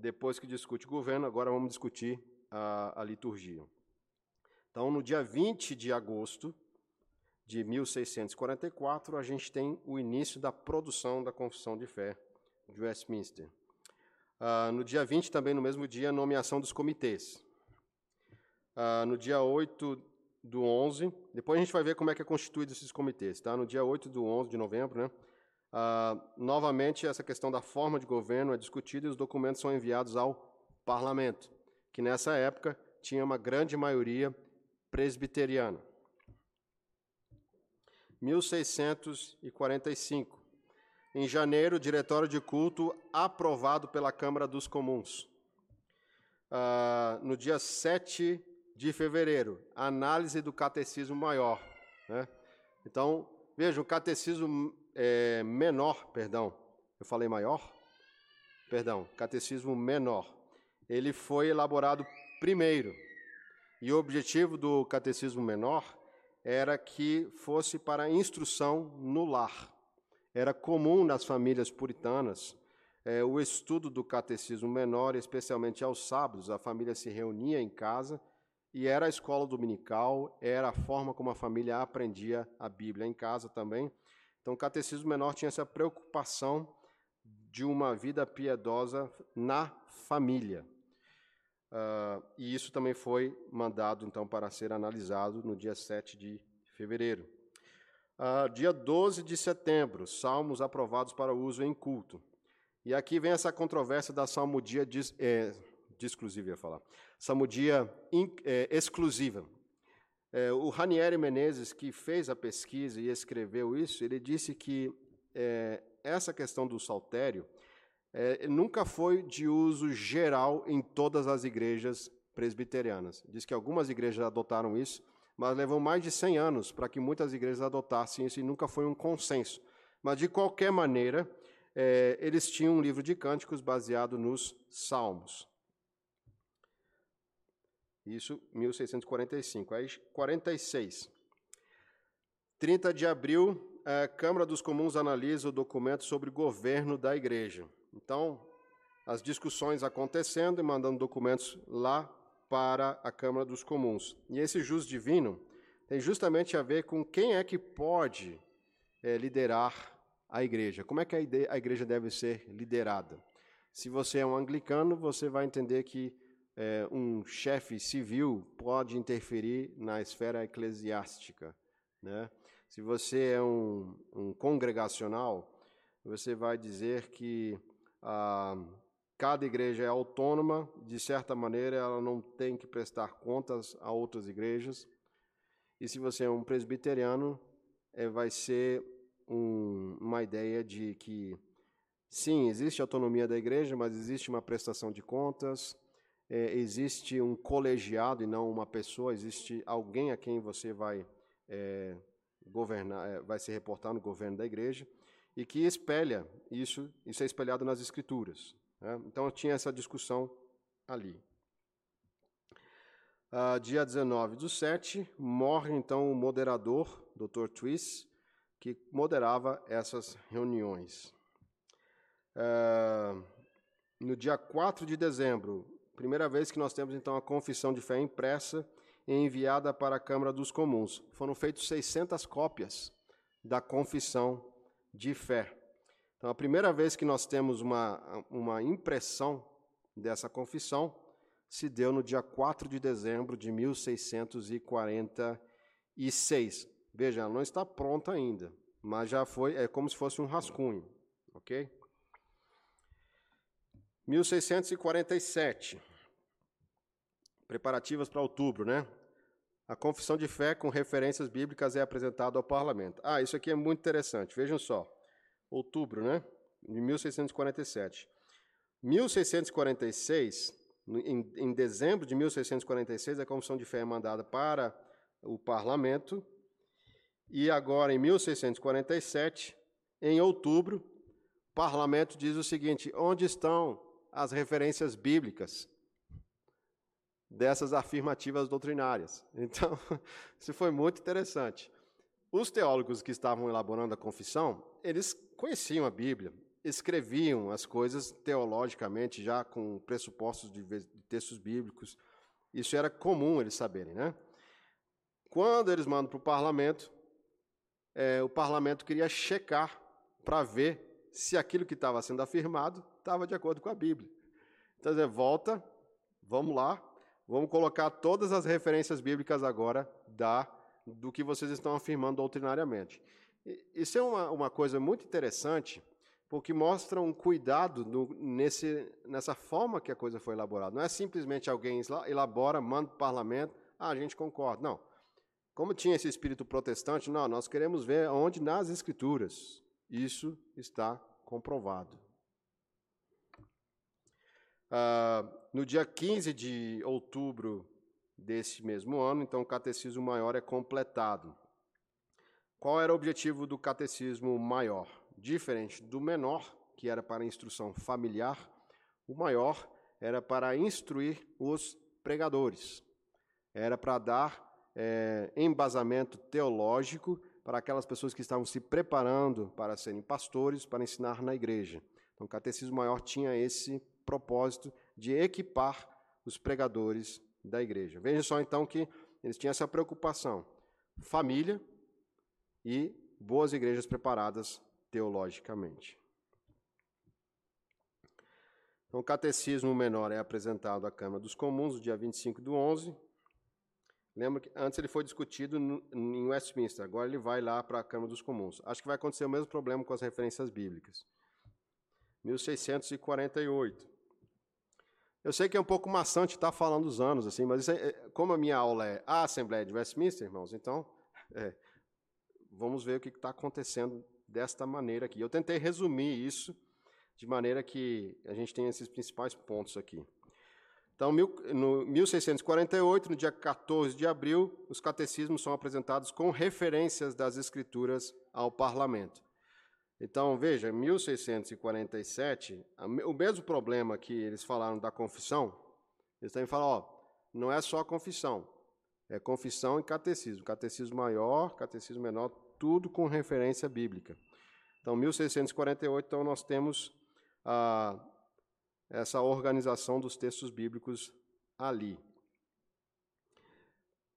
depois que discute o governo, agora vamos discutir a, a liturgia. Então, no dia 20 de agosto de 1644, a gente tem o início da produção da Confissão de Fé de Westminster. Uh, no dia 20, também no mesmo dia, nomeação dos comitês. Uh, no dia 8 do 11, depois a gente vai ver como é que é constituído esses comitês. Tá? No dia 8 do 11 de novembro, né, Uh, novamente, essa questão da forma de governo é discutida e os documentos são enviados ao parlamento, que nessa época tinha uma grande maioria presbiteriana. 1645. Em janeiro, o diretório de culto aprovado pela Câmara dos Comuns. Uh, no dia 7 de fevereiro, análise do catecismo maior. Né? Então, vejam, o catecismo é, menor, perdão, eu falei maior? Perdão, catecismo menor. Ele foi elaborado primeiro. E o objetivo do catecismo menor era que fosse para instrução no lar. Era comum nas famílias puritanas é, o estudo do catecismo menor, especialmente aos sábados. A família se reunia em casa e era a escola dominical, era a forma como a família aprendia a Bíblia em casa também. Então, o catecismo menor tinha essa preocupação de uma vida piedosa na família. Uh, e isso também foi mandado, então, para ser analisado no dia 7 de fevereiro. Uh, dia 12 de setembro, salmos aprovados para uso em culto. E aqui vem essa controvérsia da salmodia é, exclusiva, ia falar. Salmodia in, é, exclusiva. É, o Ranieri Menezes, que fez a pesquisa e escreveu isso, ele disse que é, essa questão do saltério é, nunca foi de uso geral em todas as igrejas presbiterianas. Diz que algumas igrejas adotaram isso, mas levou mais de 100 anos para que muitas igrejas adotassem isso e nunca foi um consenso. Mas, de qualquer maneira, é, eles tinham um livro de cânticos baseado nos Salmos. Isso, 1645. Aí, 46. 30 de abril, a Câmara dos Comuns analisa o documento sobre governo da igreja. Então, as discussões acontecendo e mandando documentos lá para a Câmara dos Comuns. E esse jus divino tem justamente a ver com quem é que pode é, liderar a igreja. Como é que a igreja deve ser liderada? Se você é um anglicano, você vai entender que é, um chefe civil pode interferir na esfera eclesiástica. Né? Se você é um, um congregacional, você vai dizer que ah, cada igreja é autônoma, de certa maneira, ela não tem que prestar contas a outras igrejas. E se você é um presbiteriano, é, vai ser um, uma ideia de que, sim, existe autonomia da igreja, mas existe uma prestação de contas, é, existe um colegiado e não uma pessoa, existe alguém a quem você vai é, governar, é, vai se reportar no governo da igreja e que espelha isso, isso é espelhado nas escrituras. Né? Então tinha essa discussão ali. Uh, dia 19 do 7, morre então o moderador, Dr. Twist, que moderava essas reuniões. Uh, no dia 4 de dezembro, primeira vez que nós temos então a confissão de fé impressa e enviada para a Câmara dos Comuns. Foram feitas 600 cópias da confissão de fé. Então, a primeira vez que nós temos uma, uma impressão dessa confissão se deu no dia 4 de dezembro de 1646. Veja, ela não está pronta ainda, mas já foi, é como se fosse um rascunho, ok? 1647. Preparativas para outubro, né? A confissão de fé com referências bíblicas é apresentada ao parlamento. Ah, isso aqui é muito interessante. Vejam só. Outubro, né? De 1647. 1646, em, em dezembro de 1646, a confissão de fé é mandada para o parlamento. E agora, em 1647, em outubro, o parlamento diz o seguinte: onde estão as referências bíblicas? Dessas afirmativas doutrinárias. Então, isso foi muito interessante. Os teólogos que estavam elaborando a confissão, eles conheciam a Bíblia, escreviam as coisas teologicamente, já com pressupostos de textos bíblicos. Isso era comum eles saberem, né? Quando eles mandam para o parlamento, é, o parlamento queria checar para ver se aquilo que estava sendo afirmado estava de acordo com a Bíblia. Então, dizer, volta, vamos lá, Vamos colocar todas as referências bíblicas agora da, do que vocês estão afirmando doutrinariamente. Isso é uma, uma coisa muito interessante, porque mostra um cuidado no, nesse, nessa forma que a coisa foi elaborada. Não é simplesmente alguém elabora, manda para o parlamento, ah, a gente concorda. Não. Como tinha esse espírito protestante, não, nós queremos ver onde nas Escrituras isso está comprovado. Ah, no dia 15 de outubro desse mesmo ano, então, o Catecismo Maior é completado. Qual era o objetivo do Catecismo Maior? Diferente do menor, que era para instrução familiar, o maior era para instruir os pregadores. Era para dar é, embasamento teológico para aquelas pessoas que estavam se preparando para serem pastores, para ensinar na igreja. Então, o Catecismo Maior tinha esse propósito de equipar os pregadores da igreja. Veja só então que eles tinham essa preocupação: família e boas igrejas preparadas teologicamente. Então, o catecismo menor é apresentado à Câmara dos Comuns no dia 25 do 11. Lembra que antes ele foi discutido em Westminster, agora ele vai lá para a Câmara dos Comuns. Acho que vai acontecer o mesmo problema com as referências bíblicas. 1648. Eu sei que é um pouco maçante estar falando os anos, assim, mas é, como a minha aula é a Assembleia de Westminster, irmãos, então é, vamos ver o que está acontecendo desta maneira aqui. Eu tentei resumir isso de maneira que a gente tem esses principais pontos aqui. Então, no 1648, no dia 14 de abril, os catecismos são apresentados com referências das Escrituras ao parlamento. Então, veja, 1647, o mesmo problema que eles falaram da confissão, eles também falam, ó, não é só confissão, é confissão e catecismo. Catecismo maior, catecismo menor, tudo com referência bíblica. Então, 1648, então, nós temos essa organização dos textos bíblicos ali.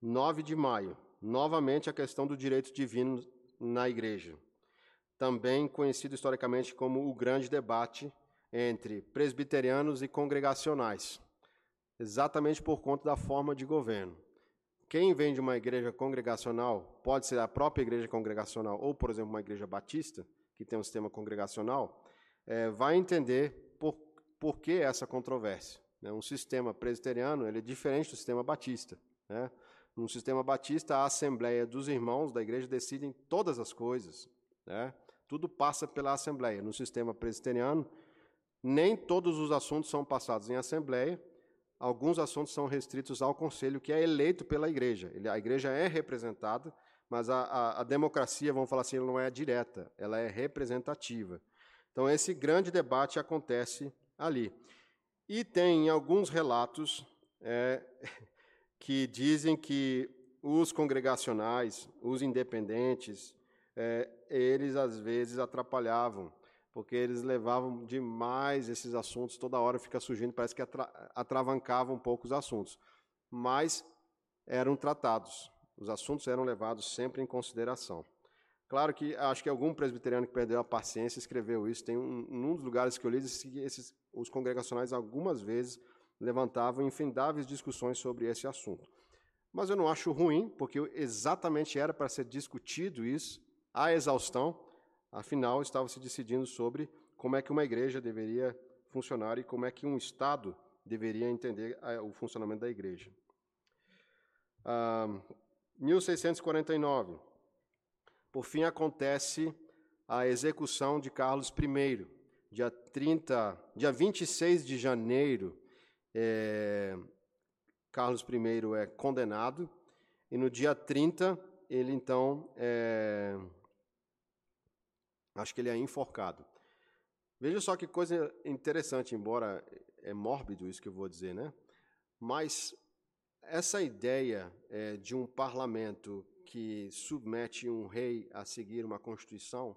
9 de maio, novamente a questão do direito divino na igreja. Também conhecido historicamente como o grande debate entre presbiterianos e congregacionais, exatamente por conta da forma de governo. Quem vem de uma igreja congregacional, pode ser a própria igreja congregacional ou, por exemplo, uma igreja batista, que tem um sistema congregacional, é, vai entender por, por que essa controvérsia. Né? Um sistema presbiteriano ele é diferente do sistema batista. Né? No sistema batista, a assembleia dos irmãos da igreja decidem todas as coisas. Né? Tudo passa pela assembleia. No sistema presbiteriano, nem todos os assuntos são passados em assembleia, alguns assuntos são restritos ao conselho que é eleito pela igreja. A igreja é representada, mas a, a, a democracia, vamos falar assim, não é direta, ela é representativa. Então, esse grande debate acontece ali. E tem alguns relatos é, que dizem que os congregacionais, os independentes, é, eles às vezes atrapalhavam, porque eles levavam demais esses assuntos, toda hora fica surgindo, parece que atra atravancavam um pouco os assuntos. Mas eram tratados, os assuntos eram levados sempre em consideração. Claro que acho que algum presbiteriano que perdeu a paciência escreveu isso. Tem um, um dos lugares que eu li que esses, os congregacionais algumas vezes levantavam infindáveis discussões sobre esse assunto. Mas eu não acho ruim, porque exatamente era para ser discutido isso, a exaustão, afinal estava se decidindo sobre como é que uma igreja deveria funcionar e como é que um Estado deveria entender o funcionamento da igreja. Ah, 1649. Por fim, acontece a execução de Carlos I, dia 30, dia 26 de janeiro. É, Carlos I é condenado e no dia 30 ele então é, acho que ele é enforcado. Veja só que coisa interessante, embora é mórbido isso que eu vou dizer, né? Mas essa ideia é, de um parlamento que submete um rei a seguir uma constituição,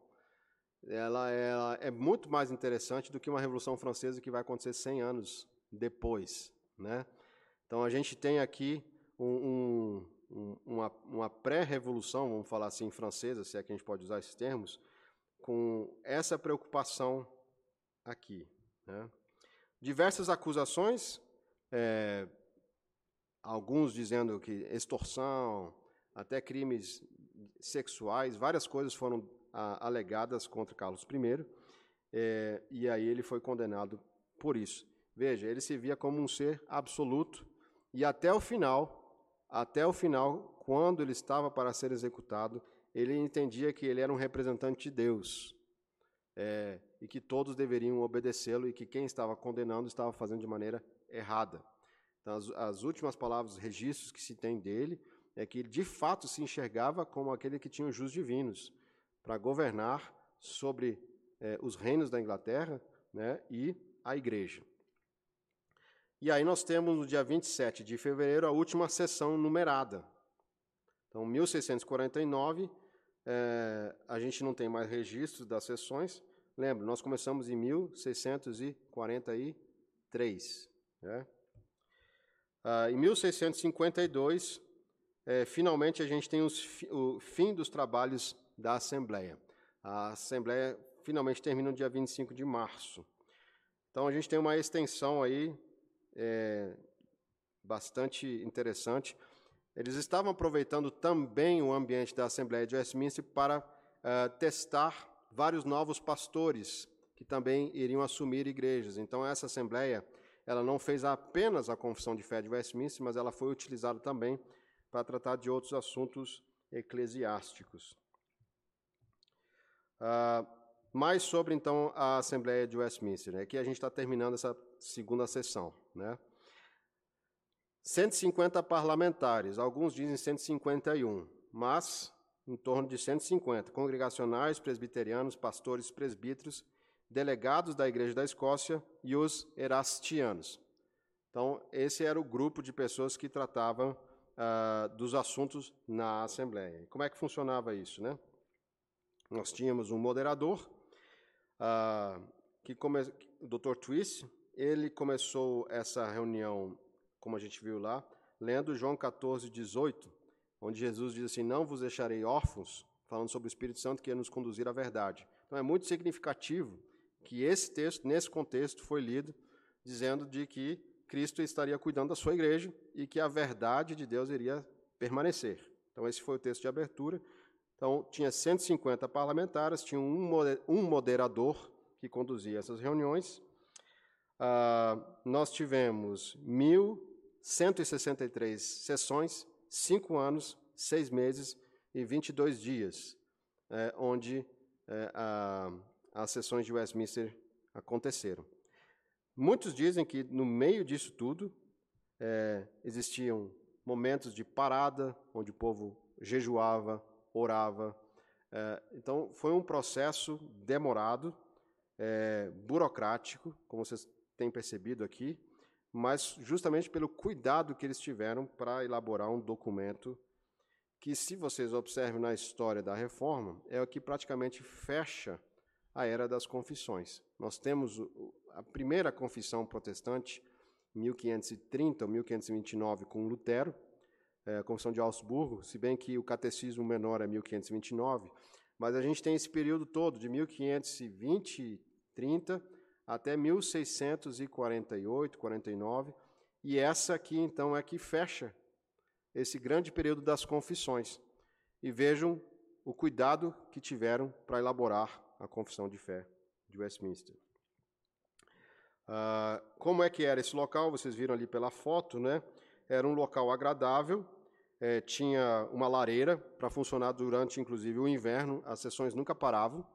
ela, ela, é muito mais interessante do que uma Revolução Francesa que vai acontecer 100 anos depois. Né? Então, a gente tem aqui um, um, uma, uma pré-revolução, vamos falar assim, francesa, se é que a gente pode usar esses termos, com essa preocupação aqui. Né? Diversas acusações, é, alguns dizendo que extorsão, até crimes sexuais, várias coisas foram a, alegadas contra Carlos I, é, e aí ele foi condenado por isso. Veja, ele se via como um ser absoluto, e até o final, até o final, quando ele estava para ser executado, ele entendia que ele era um representante de Deus, é, e que todos deveriam obedecê-lo, e que quem estava condenando estava fazendo de maneira errada. Então, as, as últimas palavras, registros que se tem dele, é que ele de fato se enxergava como aquele que tinha os jus divinos para governar sobre é, os reinos da Inglaterra né, e a igreja. E aí nós temos no dia 27 de fevereiro a última sessão numerada. Então, 1649, é, a gente não tem mais registros das sessões. Lembra, nós começamos em 1643. Né? Ah, em 1652, é, finalmente a gente tem os, o fim dos trabalhos da Assembleia. A Assembleia finalmente termina no dia 25 de março. Então a gente tem uma extensão aí é, bastante interessante. Eles estavam aproveitando também o ambiente da Assembleia de Westminster para uh, testar vários novos pastores que também iriam assumir igrejas. Então essa Assembleia, ela não fez apenas a confissão de fé de Westminster, mas ela foi utilizada também para tratar de outros assuntos eclesiásticos. Uh, mais sobre, então, a Assembleia de Westminster. Né? Aqui a gente está terminando essa segunda sessão. Né? 150 parlamentares, alguns dizem 151, mas em torno de 150, congregacionais, presbiterianos, pastores, presbíteros, delegados da Igreja da Escócia e os erastianos. Então, esse era o grupo de pessoas que tratavam uh, dos assuntos na Assembleia. Como é que funcionava isso? Né? Nós tínhamos um moderador, uh, que come... o Dr. Twist, ele começou essa reunião, como a gente viu lá, lendo João 14, 18, onde Jesus diz assim: Não vos deixarei órfãos, falando sobre o Espírito Santo que ia nos conduzir à verdade. Então é muito significativo que esse texto, nesse contexto, foi lido dizendo de que Cristo estaria cuidando da sua igreja e que a verdade de Deus iria permanecer. Então, esse foi o texto de abertura. Então, tinha 150 parlamentares, tinha um moderador que conduzia essas reuniões. Ah, nós tivemos 1.163 sessões, cinco anos, seis meses e 22 dias, é, onde é, a, as sessões de Westminster aconteceram. Muitos dizem que no meio disso tudo é, existiam momentos de parada, onde o povo jejuava, orava. É, então, foi um processo demorado, é, burocrático, como vocês têm percebido aqui, mas justamente pelo cuidado que eles tiveram para elaborar um documento que, se vocês observam na história da reforma, é o que praticamente fecha a era das confissões. Nós temos a primeira confissão protestante, 1530 ou 1529, com Lutero, é, a Confissão de Augsburgo, se bem que o catecismo menor é 1529, mas a gente tem esse período todo, de 1520 e 30 até 1648, 49, e essa aqui, então, é que fecha esse grande período das confissões. E vejam o cuidado que tiveram para elaborar a confissão de fé de Westminster. Ah, como é que era esse local? Vocês viram ali pela foto, né? Era um local agradável, é, tinha uma lareira para funcionar durante, inclusive, o inverno. As sessões nunca paravam.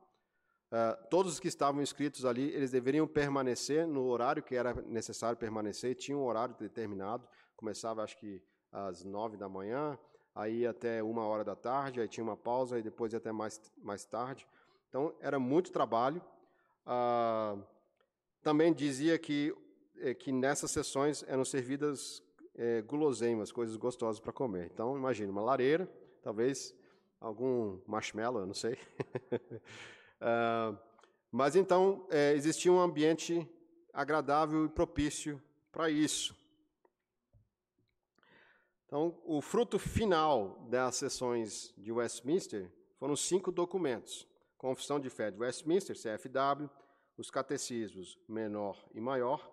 Uh, todos os que estavam inscritos ali, eles deveriam permanecer no horário que era necessário permanecer. Tinha um horário determinado. Começava, acho que, às nove da manhã, aí até uma hora da tarde, aí tinha uma pausa, e depois até mais, mais tarde. Então, era muito trabalho. Uh, também dizia que, é, que nessas sessões eram servidas é, guloseimas, coisas gostosas para comer. Então, imagine uma lareira, talvez algum marshmallow, não sei. uh, mas então é, existia um ambiente agradável e propício para isso. Então, o fruto final das sessões de Westminster foram cinco documentos: Confissão de Fé de Westminster, CFW, os catecismos menor e maior,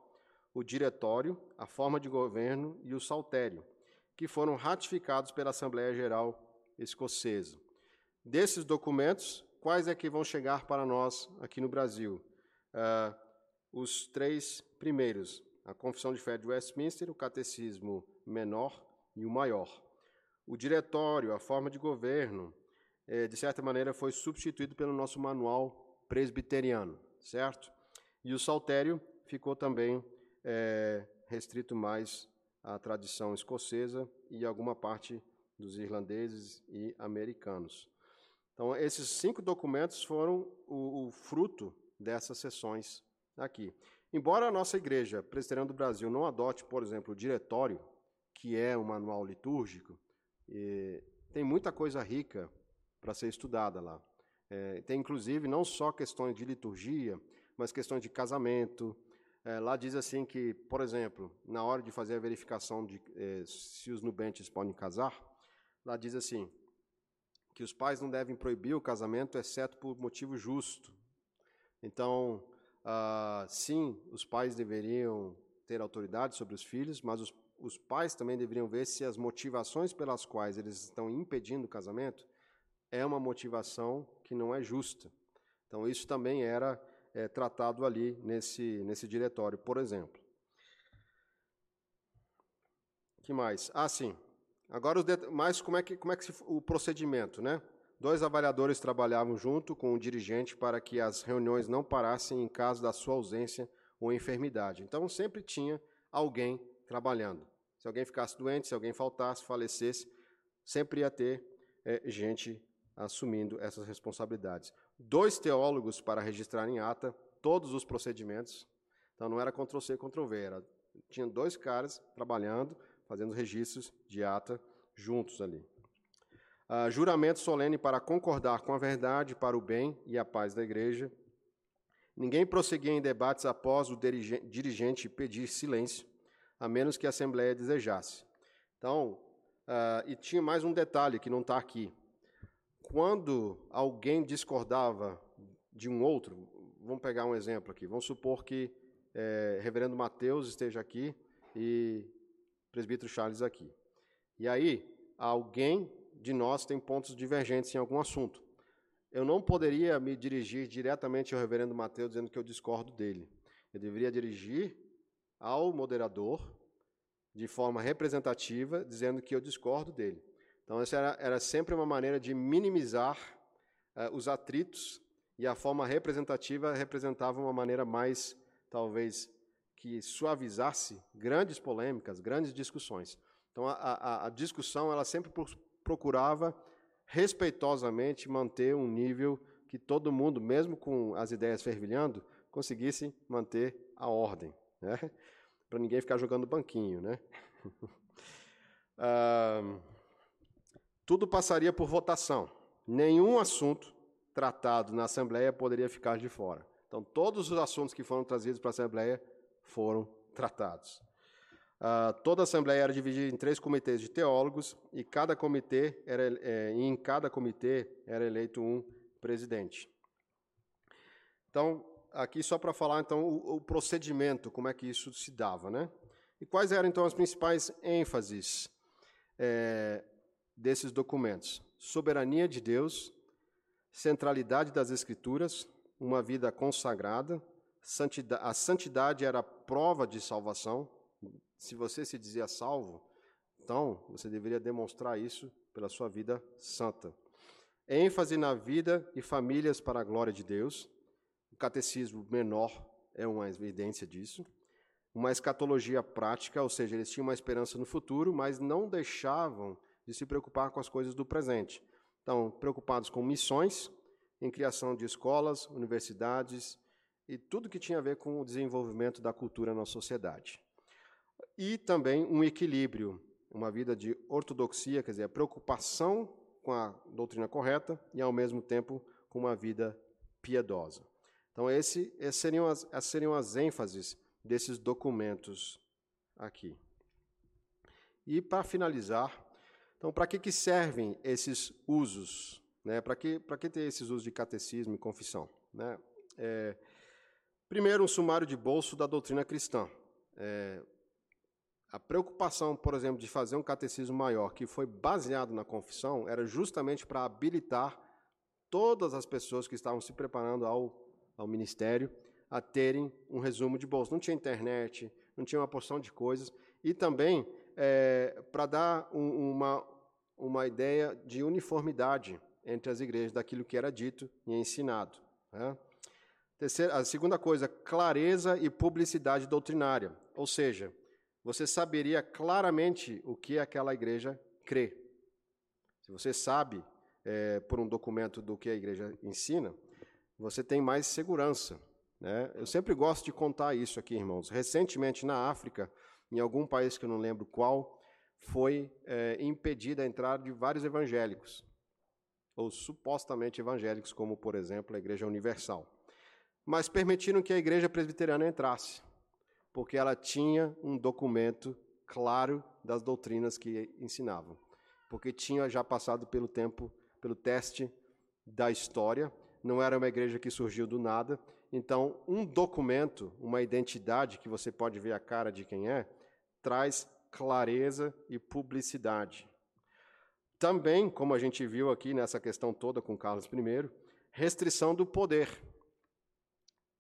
o diretório, a forma de governo e o saltério, que foram ratificados pela Assembleia Geral Escocesa. Desses documentos, quais é que vão chegar para nós aqui no Brasil? Uh, os três primeiros: a Confissão de Fé de Westminster, o Catecismo Menor e o Maior. O diretório, a forma de governo, eh, de certa maneira, foi substituído pelo nosso manual presbiteriano certo? E o saltério ficou também é, restrito mais à tradição escocesa e alguma parte dos irlandeses e americanos. Então, esses cinco documentos foram o, o fruto dessas sessões aqui. Embora a nossa igreja presbiteriana do Brasil não adote, por exemplo, o diretório, que é um manual litúrgico, tem muita coisa rica para ser estudada lá. É, tem, inclusive, não só questões de liturgia, mas questões de casamento, É, lá diz assim que, por exemplo, na hora de fazer a verificação de eh, se os nubentes podem casar, lá diz assim que os pais não devem proibir o casamento, exceto por motivo justo. Então, ah, sim, os pais deveriam ter autoridade sobre os filhos, mas os, os pais também deveriam ver se as motivações pelas quais eles estão impedindo o casamento é uma motivação que não é justa. Então, isso também era é, tratado ali nesse, nesse diretório, por exemplo. que mais? Ah, sim. Agora, mais como é que, como é que se, o procedimento, né? Dois avaliadores trabalhavam junto com o dirigente para que as reuniões não parassem em caso da sua ausência ou enfermidade. Então, sempre tinha alguém trabalhando. Se alguém ficasse doente, se alguém faltasse, falecesse, sempre ia ter é, gente assumindo essas responsabilidades dois teólogos para registrar em ata todos os procedimentos. Então não era Ctrl-C, Ctrl-V, tinha dois caras trabalhando, fazendo registros de ata juntos ali. Uh, juramento solene para concordar com a verdade, para o bem e a paz da igreja. Ninguém prosseguia em debates após o dirigente pedir silêncio, a menos que a Assembleia desejasse. Então, uh, e tinha mais um detalhe que não está aqui quando alguém discordava de um outro, vamos pegar um exemplo aqui, vamos supor que é, reverendo Mateus esteja aqui e presbítero Charles aqui. E aí, alguém de nós tem pontos divergentes em algum assunto. Eu não poderia me dirigir diretamente ao reverendo Mateus dizendo que eu discordo dele. Eu deveria dirigir ao moderador de forma representativa, dizendo que eu discordo dele. Então, essa era, era sempre uma maneira de minimizar uh, os atritos, e a forma representativa representava uma maneira mais, talvez, que suavizasse grandes polêmicas, grandes discussões. Então, a, a, a discussão ela sempre procurava respeitosamente manter um nível que todo mundo, mesmo com as ideias fervilhando, conseguisse manter a ordem, né? para ninguém ficar jogando banquinho. Né? uh, tudo passaria por votação. Nenhum assunto tratado na Assembleia poderia ficar de fora. Então, todos os assuntos que foram trazidos para a Assembleia foram tratados. Uh, toda a Assembleia era dividida em três comitês de teólogos e cada comitê era, é, em cada comitê era eleito um presidente. Então, aqui só para falar então o, o, procedimento, como é que isso se dava, né? E quais eram então as principais ênfases? É, desses documentos: soberania de Deus, centralidade das Escrituras, uma vida consagrada, santidade, a santidade era prova de salvação. Se você se dizia salvo, então você deveria demonstrar isso pela sua vida santa. ênfase na vida e famílias para a glória de Deus. O catecismo menor é uma evidência disso. Uma escatologia prática, ou seja, eles tinham uma esperança no futuro, mas não deixavam de se preocupar com as coisas do presente. Então, preocupados com missões, em criação de escolas, universidades e tudo que tinha a ver com o desenvolvimento da cultura na sociedade. E também um equilíbrio, uma vida de ortodoxia, quer dizer, a preocupação com a doutrina correta e, ao mesmo tempo, com uma vida piedosa. Então, esse, essas, seriam as, essas seriam as ênfases desses documentos aqui. E, para finalizar, então, para que, que servem esses usos? Né? Para que, que ter esses usos de catecismo e confissão? Né? É, primeiro, um sumário de bolso da doutrina cristã. É, a preocupação, por exemplo, de fazer um catecismo maior, que foi baseado na confissão, era justamente para habilitar todas as pessoas que estavam se preparando ao, ao ministério a terem um resumo de bolso. Não tinha internet, não tinha uma porção de coisas. E também é, para dar um, uma, uma ideia de uniformidade entre as igrejas daquilo que era dito e ensinado. Né? Terceira, a segunda coisa, clareza e publicidade doutrinária, ou seja, você saberia claramente o que aquela igreja crê. Se você sabe é, por um documento do que a igreja ensina, você tem mais segurança. Né? Eu sempre gosto de contar isso aqui, irmãos. Recentemente, na África, em algum país que eu não lembro qual, foi é, impedida a entrada de vários evangélicos, ou supostamente evangélicos, como, por exemplo, a Igreja Universal. Mas permitiram que a Igreja Presbiteriana entrasse. porque ela tinha um documento claro das doutrinas que ensinavam, porque tinha já passado pelo tempo, pelo teste da história, não era uma igreja que surgiu do nada, então um documento, uma identidade que você pode ver a cara de quem é, traz clareza e publicidade. Também, como a gente viu aqui nessa questão toda com Carlos I, restrição do poder.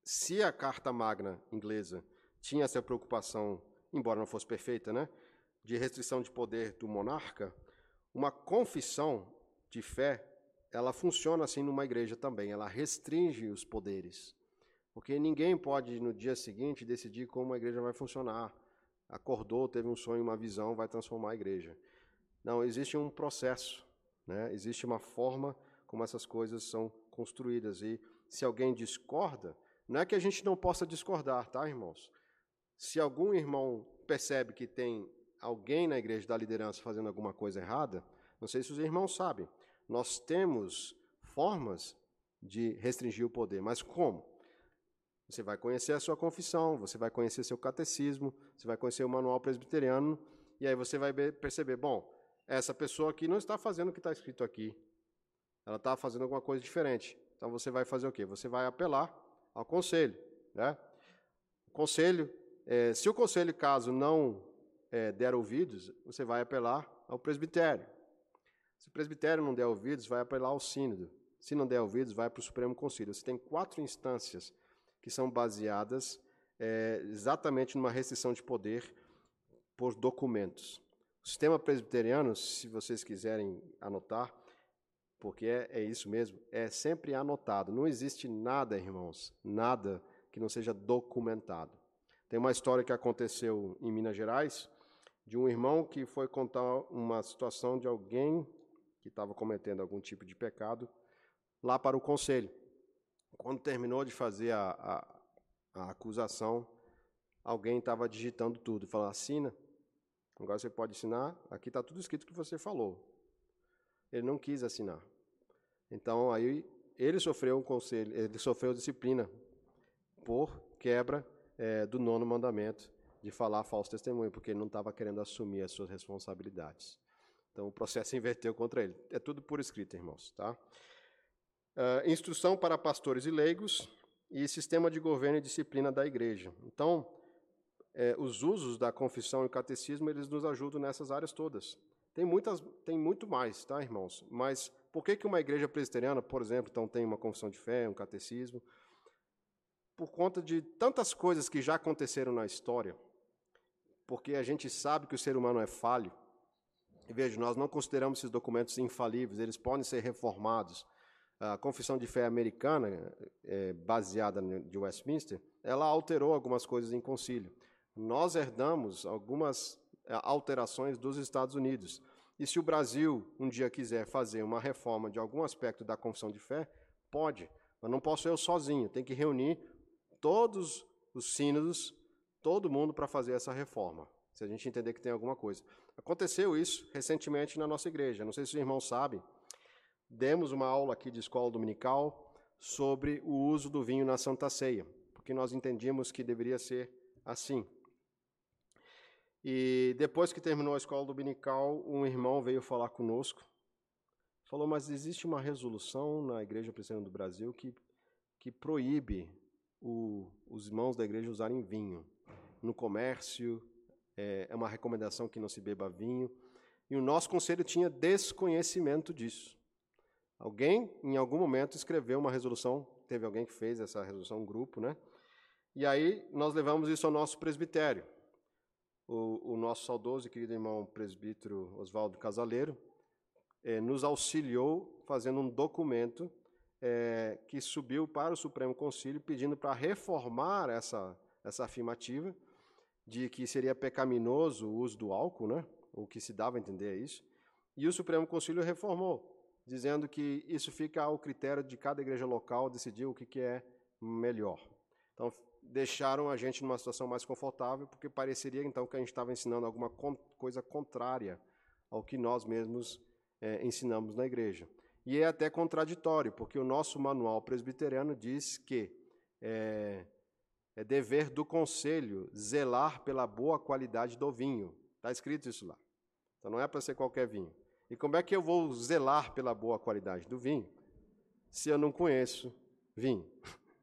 Se a Carta Magna inglesa tinha essa preocupação, embora não fosse perfeita, né, de restrição de poder do monarca, uma confissão de fé, ela funciona assim numa igreja também, ela restringe os poderes. Porque ninguém pode no dia seguinte decidir como a igreja vai funcionar. Acordou, teve um sonho, uma visão, vai transformar a igreja. Não, existe um processo, né? existe uma forma como essas coisas são construídas. E se alguém discorda, não é que a gente não possa discordar, tá, irmãos? Se algum irmão percebe que tem alguém na igreja da liderança fazendo alguma coisa errada, não sei se os irmãos sabem, nós temos formas de restringir o poder, mas como? Você vai conhecer a sua confissão, você vai conhecer seu catecismo, você vai conhecer o manual presbiteriano, e aí você vai perceber, bom, essa pessoa aqui não está fazendo o que está escrito aqui. Ela está fazendo alguma coisa diferente. Então você vai fazer o quê? Você vai apelar ao conselho. Né? O conselho, é, se o conselho, caso não é, der ouvidos, você vai apelar ao presbitério. Se o presbitério não der ouvidos, vai apelar ao sínodo. Se não der ouvidos, vai para o Supremo Conselho. Você tem quatro instâncias que são baseadas é, exatamente numa restrição de poder por documentos. O sistema presbiteriano, se vocês quiserem anotar, porque é, é isso mesmo, é sempre anotado. Não existe nada, irmãos, nada que não seja documentado. Tem uma história que aconteceu em Minas Gerais, de um irmão que foi contar uma situação de alguém que estava cometendo algum tipo de pecado lá para o conselho. Quando terminou de fazer a, a, a acusação, alguém estava digitando tudo, falou: assina. Agora você pode assinar, aqui está tudo escrito que você falou. Ele não quis assinar. Então aí ele sofreu um conselho, ele sofreu disciplina por quebra é, do nono mandamento de falar falso testemunho, porque ele não estava querendo assumir as suas responsabilidades. Então o processo inverteu contra ele. É tudo por escrito, irmãos, tá? Uh, instrução para pastores e leigos e sistema de governo e disciplina da igreja. Então, é, os usos da confissão e catecismo, eles nos ajudam nessas áreas todas. Tem, muitas, tem muito mais, tá, irmãos? Mas por que, que uma igreja presbiteriana, por exemplo, então tem uma confissão de fé, um catecismo? Por conta de tantas coisas que já aconteceram na história, porque a gente sabe que o ser humano é falho. E veja, nós não consideramos esses documentos infalíveis, eles podem ser reformados. A confissão de fé americana, é, baseada de Westminster, ela alterou algumas coisas em concílio nós herdamos algumas alterações dos Estados Unidos. E se o Brasil um dia quiser fazer uma reforma de algum aspecto da confissão de fé, pode, mas não posso eu sozinho, tem que reunir todos os sínodos, todo mundo para fazer essa reforma, se a gente entender que tem alguma coisa. Aconteceu isso recentemente na nossa igreja, não sei se os irmãos sabem, demos uma aula aqui de escola dominical sobre o uso do vinho na Santa Ceia, porque nós entendíamos que deveria ser assim. E depois que terminou a escola dominical, um irmão veio falar conosco. Falou, mas existe uma resolução na Igreja Presbiteriana do Brasil que, que proíbe o, os irmãos da igreja usarem vinho. No comércio, é, é uma recomendação que não se beba vinho. E o nosso conselho tinha desconhecimento disso. Alguém, em algum momento, escreveu uma resolução, teve alguém que fez essa resolução, um grupo, né? E aí nós levamos isso ao nosso presbitério o, o nosso saudoso e querido irmão presbítero Oswaldo Casaleiro é, nos auxiliou fazendo um documento é, que subiu para o Supremo Conselho pedindo para reformar essa, essa afirmativa de que seria pecaminoso o uso do álcool, né? o que se dava a entender é isso, e o Supremo Conselho reformou, dizendo que isso fica ao critério de cada igreja local decidir o que, que é melhor. Então, deixaram a gente numa situação mais confortável, porque pareceria então que a gente estava ensinando alguma coisa contrária ao que nós mesmos é, ensinamos na igreja. E é até contraditório, porque o nosso manual presbiteriano diz que é, É dever do conselho zelar pela boa qualidade do vinho. Está escrito isso lá. Então não é para ser qualquer vinho. E como é que eu vou zelar pela boa qualidade do vinho se eu não conheço vinho?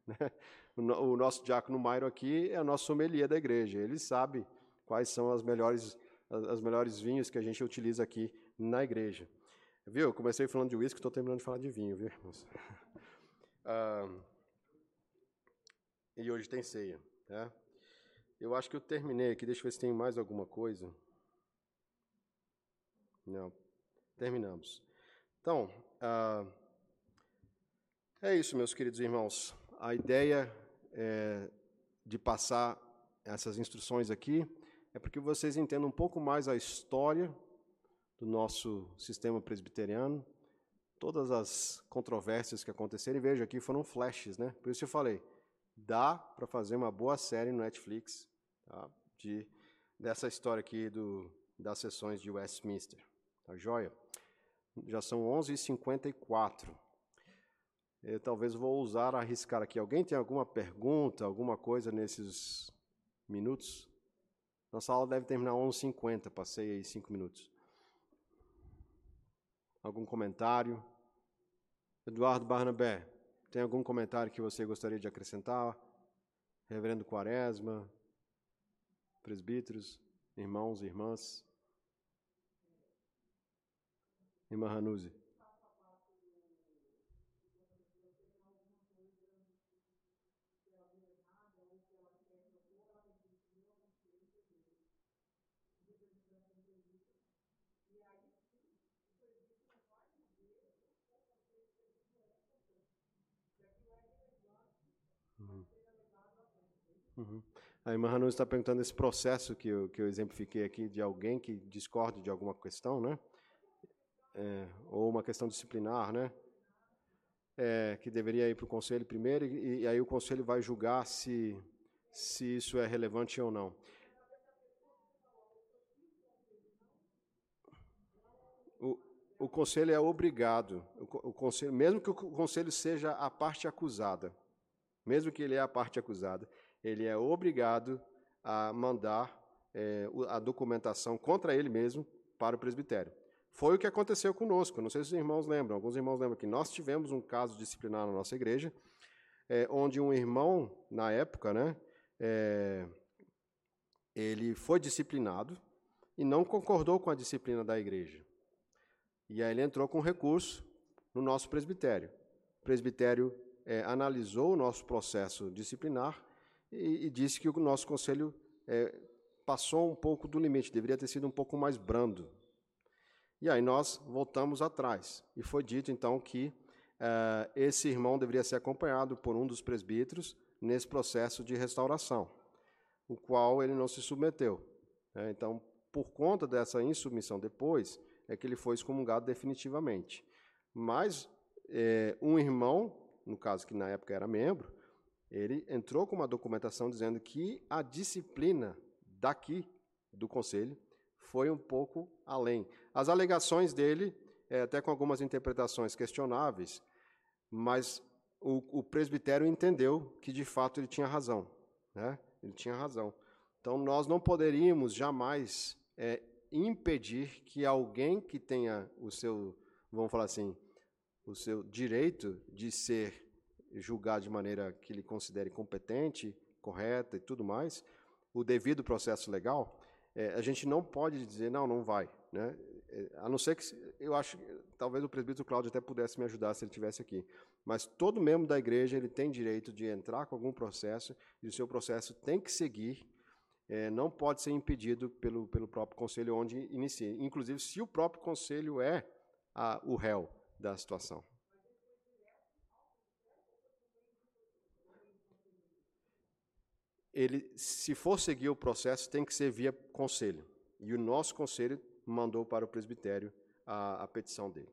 o nosso diácono Mairo aqui é o nosso sommelier da igreja. Ele sabe quais são as melhores, as melhores vinhos que a gente utiliza aqui na igreja. Viu? Comecei falando de uísque, estou terminando de falar de vinho, viu, irmãos? Ah, e hoje tem ceia. Né? Eu acho que eu terminei aqui. Deixa eu ver se tem mais alguma coisa. Não. Terminamos. Então, ah, é isso, meus queridos irmãos. A ideia é, de passar essas instruções aqui é porque vocês entendam um pouco mais a história do nosso sistema presbiteriano, todas as controvérsias que aconteceram. E veja aqui foram flashes, né? Por isso eu falei, dá para fazer uma boa série no Netflix tá? de, dessa história aqui do, das sessões de Westminster. Tá joia? Já são 11h54. Eu talvez vou usar arriscar aqui. Alguém tem alguma pergunta, alguma coisa nesses minutos? Nossa aula deve terminar 11h50, passei aí 5 minutos. Algum comentário? Eduardo Barnabé, tem algum comentário que você gostaria de acrescentar? Reverendo Quaresma, presbíteros, irmãos e irmãs? Irmã Hanuzi. Uhum. A irmã Hanu está perguntando esse processo que eu, que eu exemplifiquei aqui de alguém que discorde de alguma questão, né? É, ou uma questão disciplinar, né? É, que deveria ir para o conselho primeiro e, e, aí o conselho vai julgar se, se isso é relevante ou não. O, o conselho é obrigado, o, o conselho, mesmo que o conselho seja a parte acusada, mesmo que ele é a parte acusada, ele é obrigado a mandar é, a documentação contra ele mesmo para o presbitério. Foi o que aconteceu conosco. Não sei se os irmãos lembram. Alguns irmãos lembram que nós tivemos um caso disciplinar na nossa igreja, é, onde um irmão, na época, né, é, ele foi disciplinado e não concordou com a disciplina da igreja. E aí ele entrou com recurso no nosso presbitério. O presbitério é, analisou o nosso processo disciplinar e, e disse que o nosso conselho é, passou um pouco do limite, deveria ter sido um pouco mais brando. E aí nós voltamos atrás. E foi dito então que é, esse irmão deveria ser acompanhado por um dos presbíteros nesse processo de restauração, o qual ele não se submeteu. É, então, por conta dessa insubmissão depois, é que ele foi excomungado definitivamente. Mas é, um irmão, no caso que na época era membro, ele entrou com uma documentação dizendo que a disciplina daqui do conselho foi um pouco além. As alegações dele, é, até com algumas interpretações questionáveis, mas o, o, presbitério entendeu que de fato ele tinha razão, né? Ele tinha razão. Então nós não poderíamos jamais é, impedir que alguém que tenha o seu, vamos falar assim, o seu direito de ser julgar de maneira que ele considere competente, correta e tudo mais, o devido processo legal, é, a gente não pode dizer, não, não vai. Né? É, a não ser que, eu acho, talvez o presbítero Cláudio até pudesse me ajudar se ele estivesse aqui. Mas todo membro da igreja ele tem direito de entrar com algum processo e o seu processo tem que seguir, é, não pode ser impedido pelo, pelo próprio conselho onde inicia. Inclusive, se o próprio conselho é a, o réu da situação. Ele, se for seguir o processo, tem que ser via conselho. E o nosso conselho mandou para o presbitério a, a petição dele.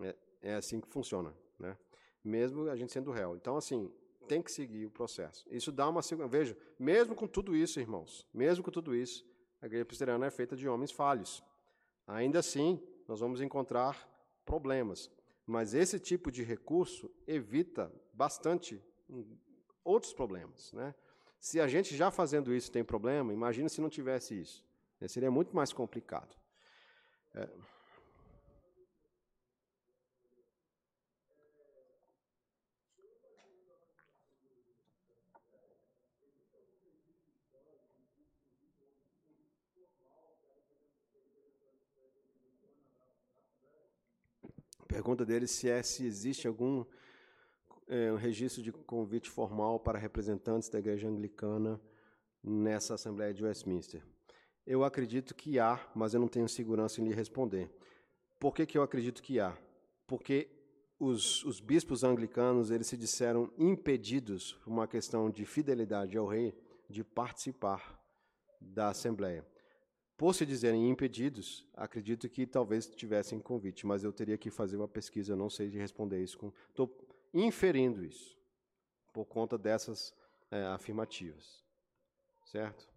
É, é, assim que funciona, né? mesmo a gente sendo réu. Então, assim, tem que seguir o processo. Isso dá uma segurança. Veja, mesmo com tudo isso, irmãos, mesmo com tudo isso, a igreja presbiteriana é feita de homens falhos. Ainda assim, nós vamos encontrar problemas. Mas esse tipo de recurso evita bastante hum, outros problemas, né? Se a gente já fazendo isso tem problema, imagina se não tivesse isso. Seria muito mais complicado. É. pergunta dele se é se existe algum é, um registro de convite formal para representantes da Igreja Anglicana nessa Assembleia de Westminster. Eu acredito que há, mas eu não tenho segurança em lhe responder. Por que, que eu acredito que há? Porque os, os bispos anglicanos eles se disseram impedidos, por uma questão de fidelidade ao rei, de participar da Assembleia. Por se dizerem impedidos, acredito que talvez tivessem convite, mas eu teria que fazer uma pesquisa, eu não sei de responder isso. Estou inferindo isso, por conta dessas é, afirmativas. Certo?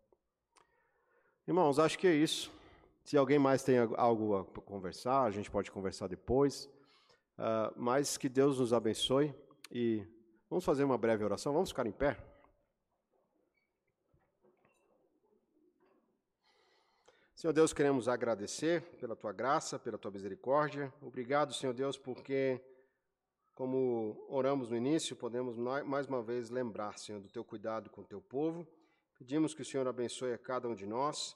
Irmãos, acho que é isso. Se alguém mais tem algo a conversar, a gente pode conversar depois. Uh, mas que Deus nos abençoe e vamos fazer uma breve oração. Vamos ficar em pé? Senhor Deus, queremos agradecer pela tua graça, pela tua misericórdia. Obrigado, Senhor Deus, porque, como oramos no início, podemos mais uma vez lembrar, Senhor, do teu cuidado com o teu povo. Pedimos que o Senhor abençoe a cada um de nós,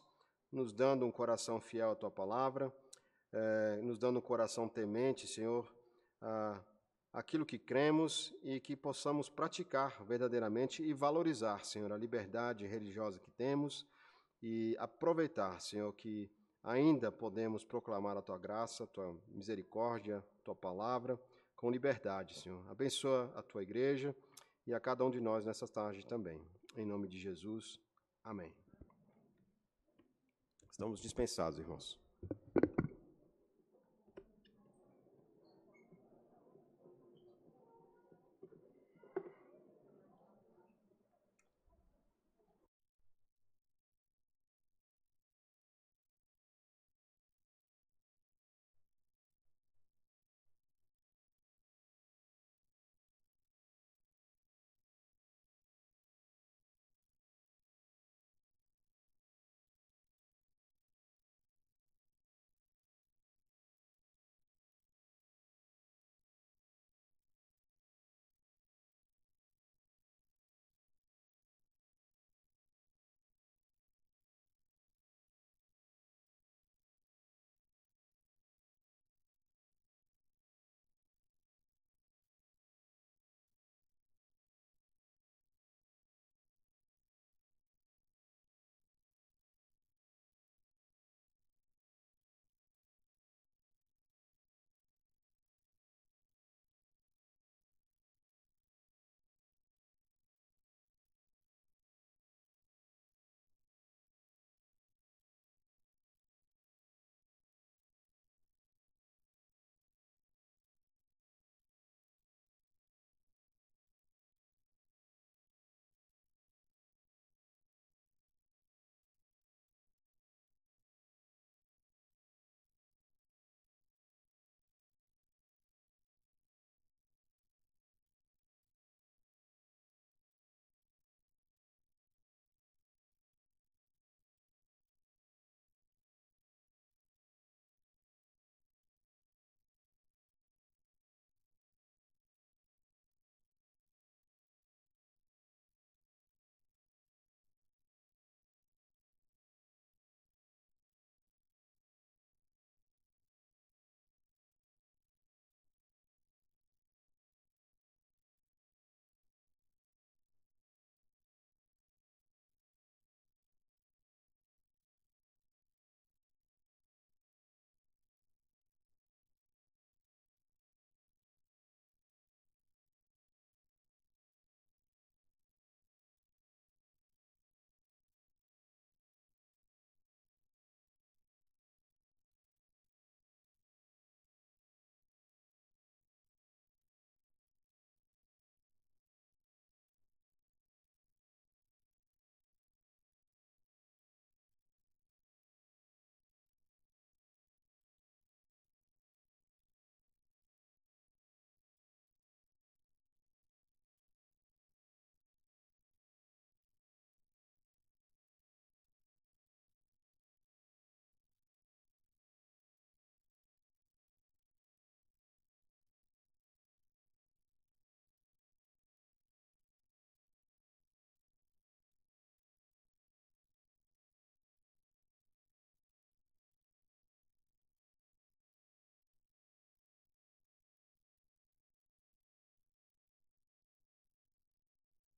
nos dando um coração fiel à tua palavra, eh, nos dando um coração temente, Senhor, aquilo que cremos e que possamos praticar verdadeiramente e valorizar, Senhor, a liberdade religiosa que temos e aproveitar, Senhor, que ainda podemos proclamar a tua graça, a tua misericórdia, a tua palavra com liberdade, Senhor. Abençoa a tua igreja e a cada um de nós nessa tarde também. Em nome de Jesus. Amém. Estamos dispensados, irmãos.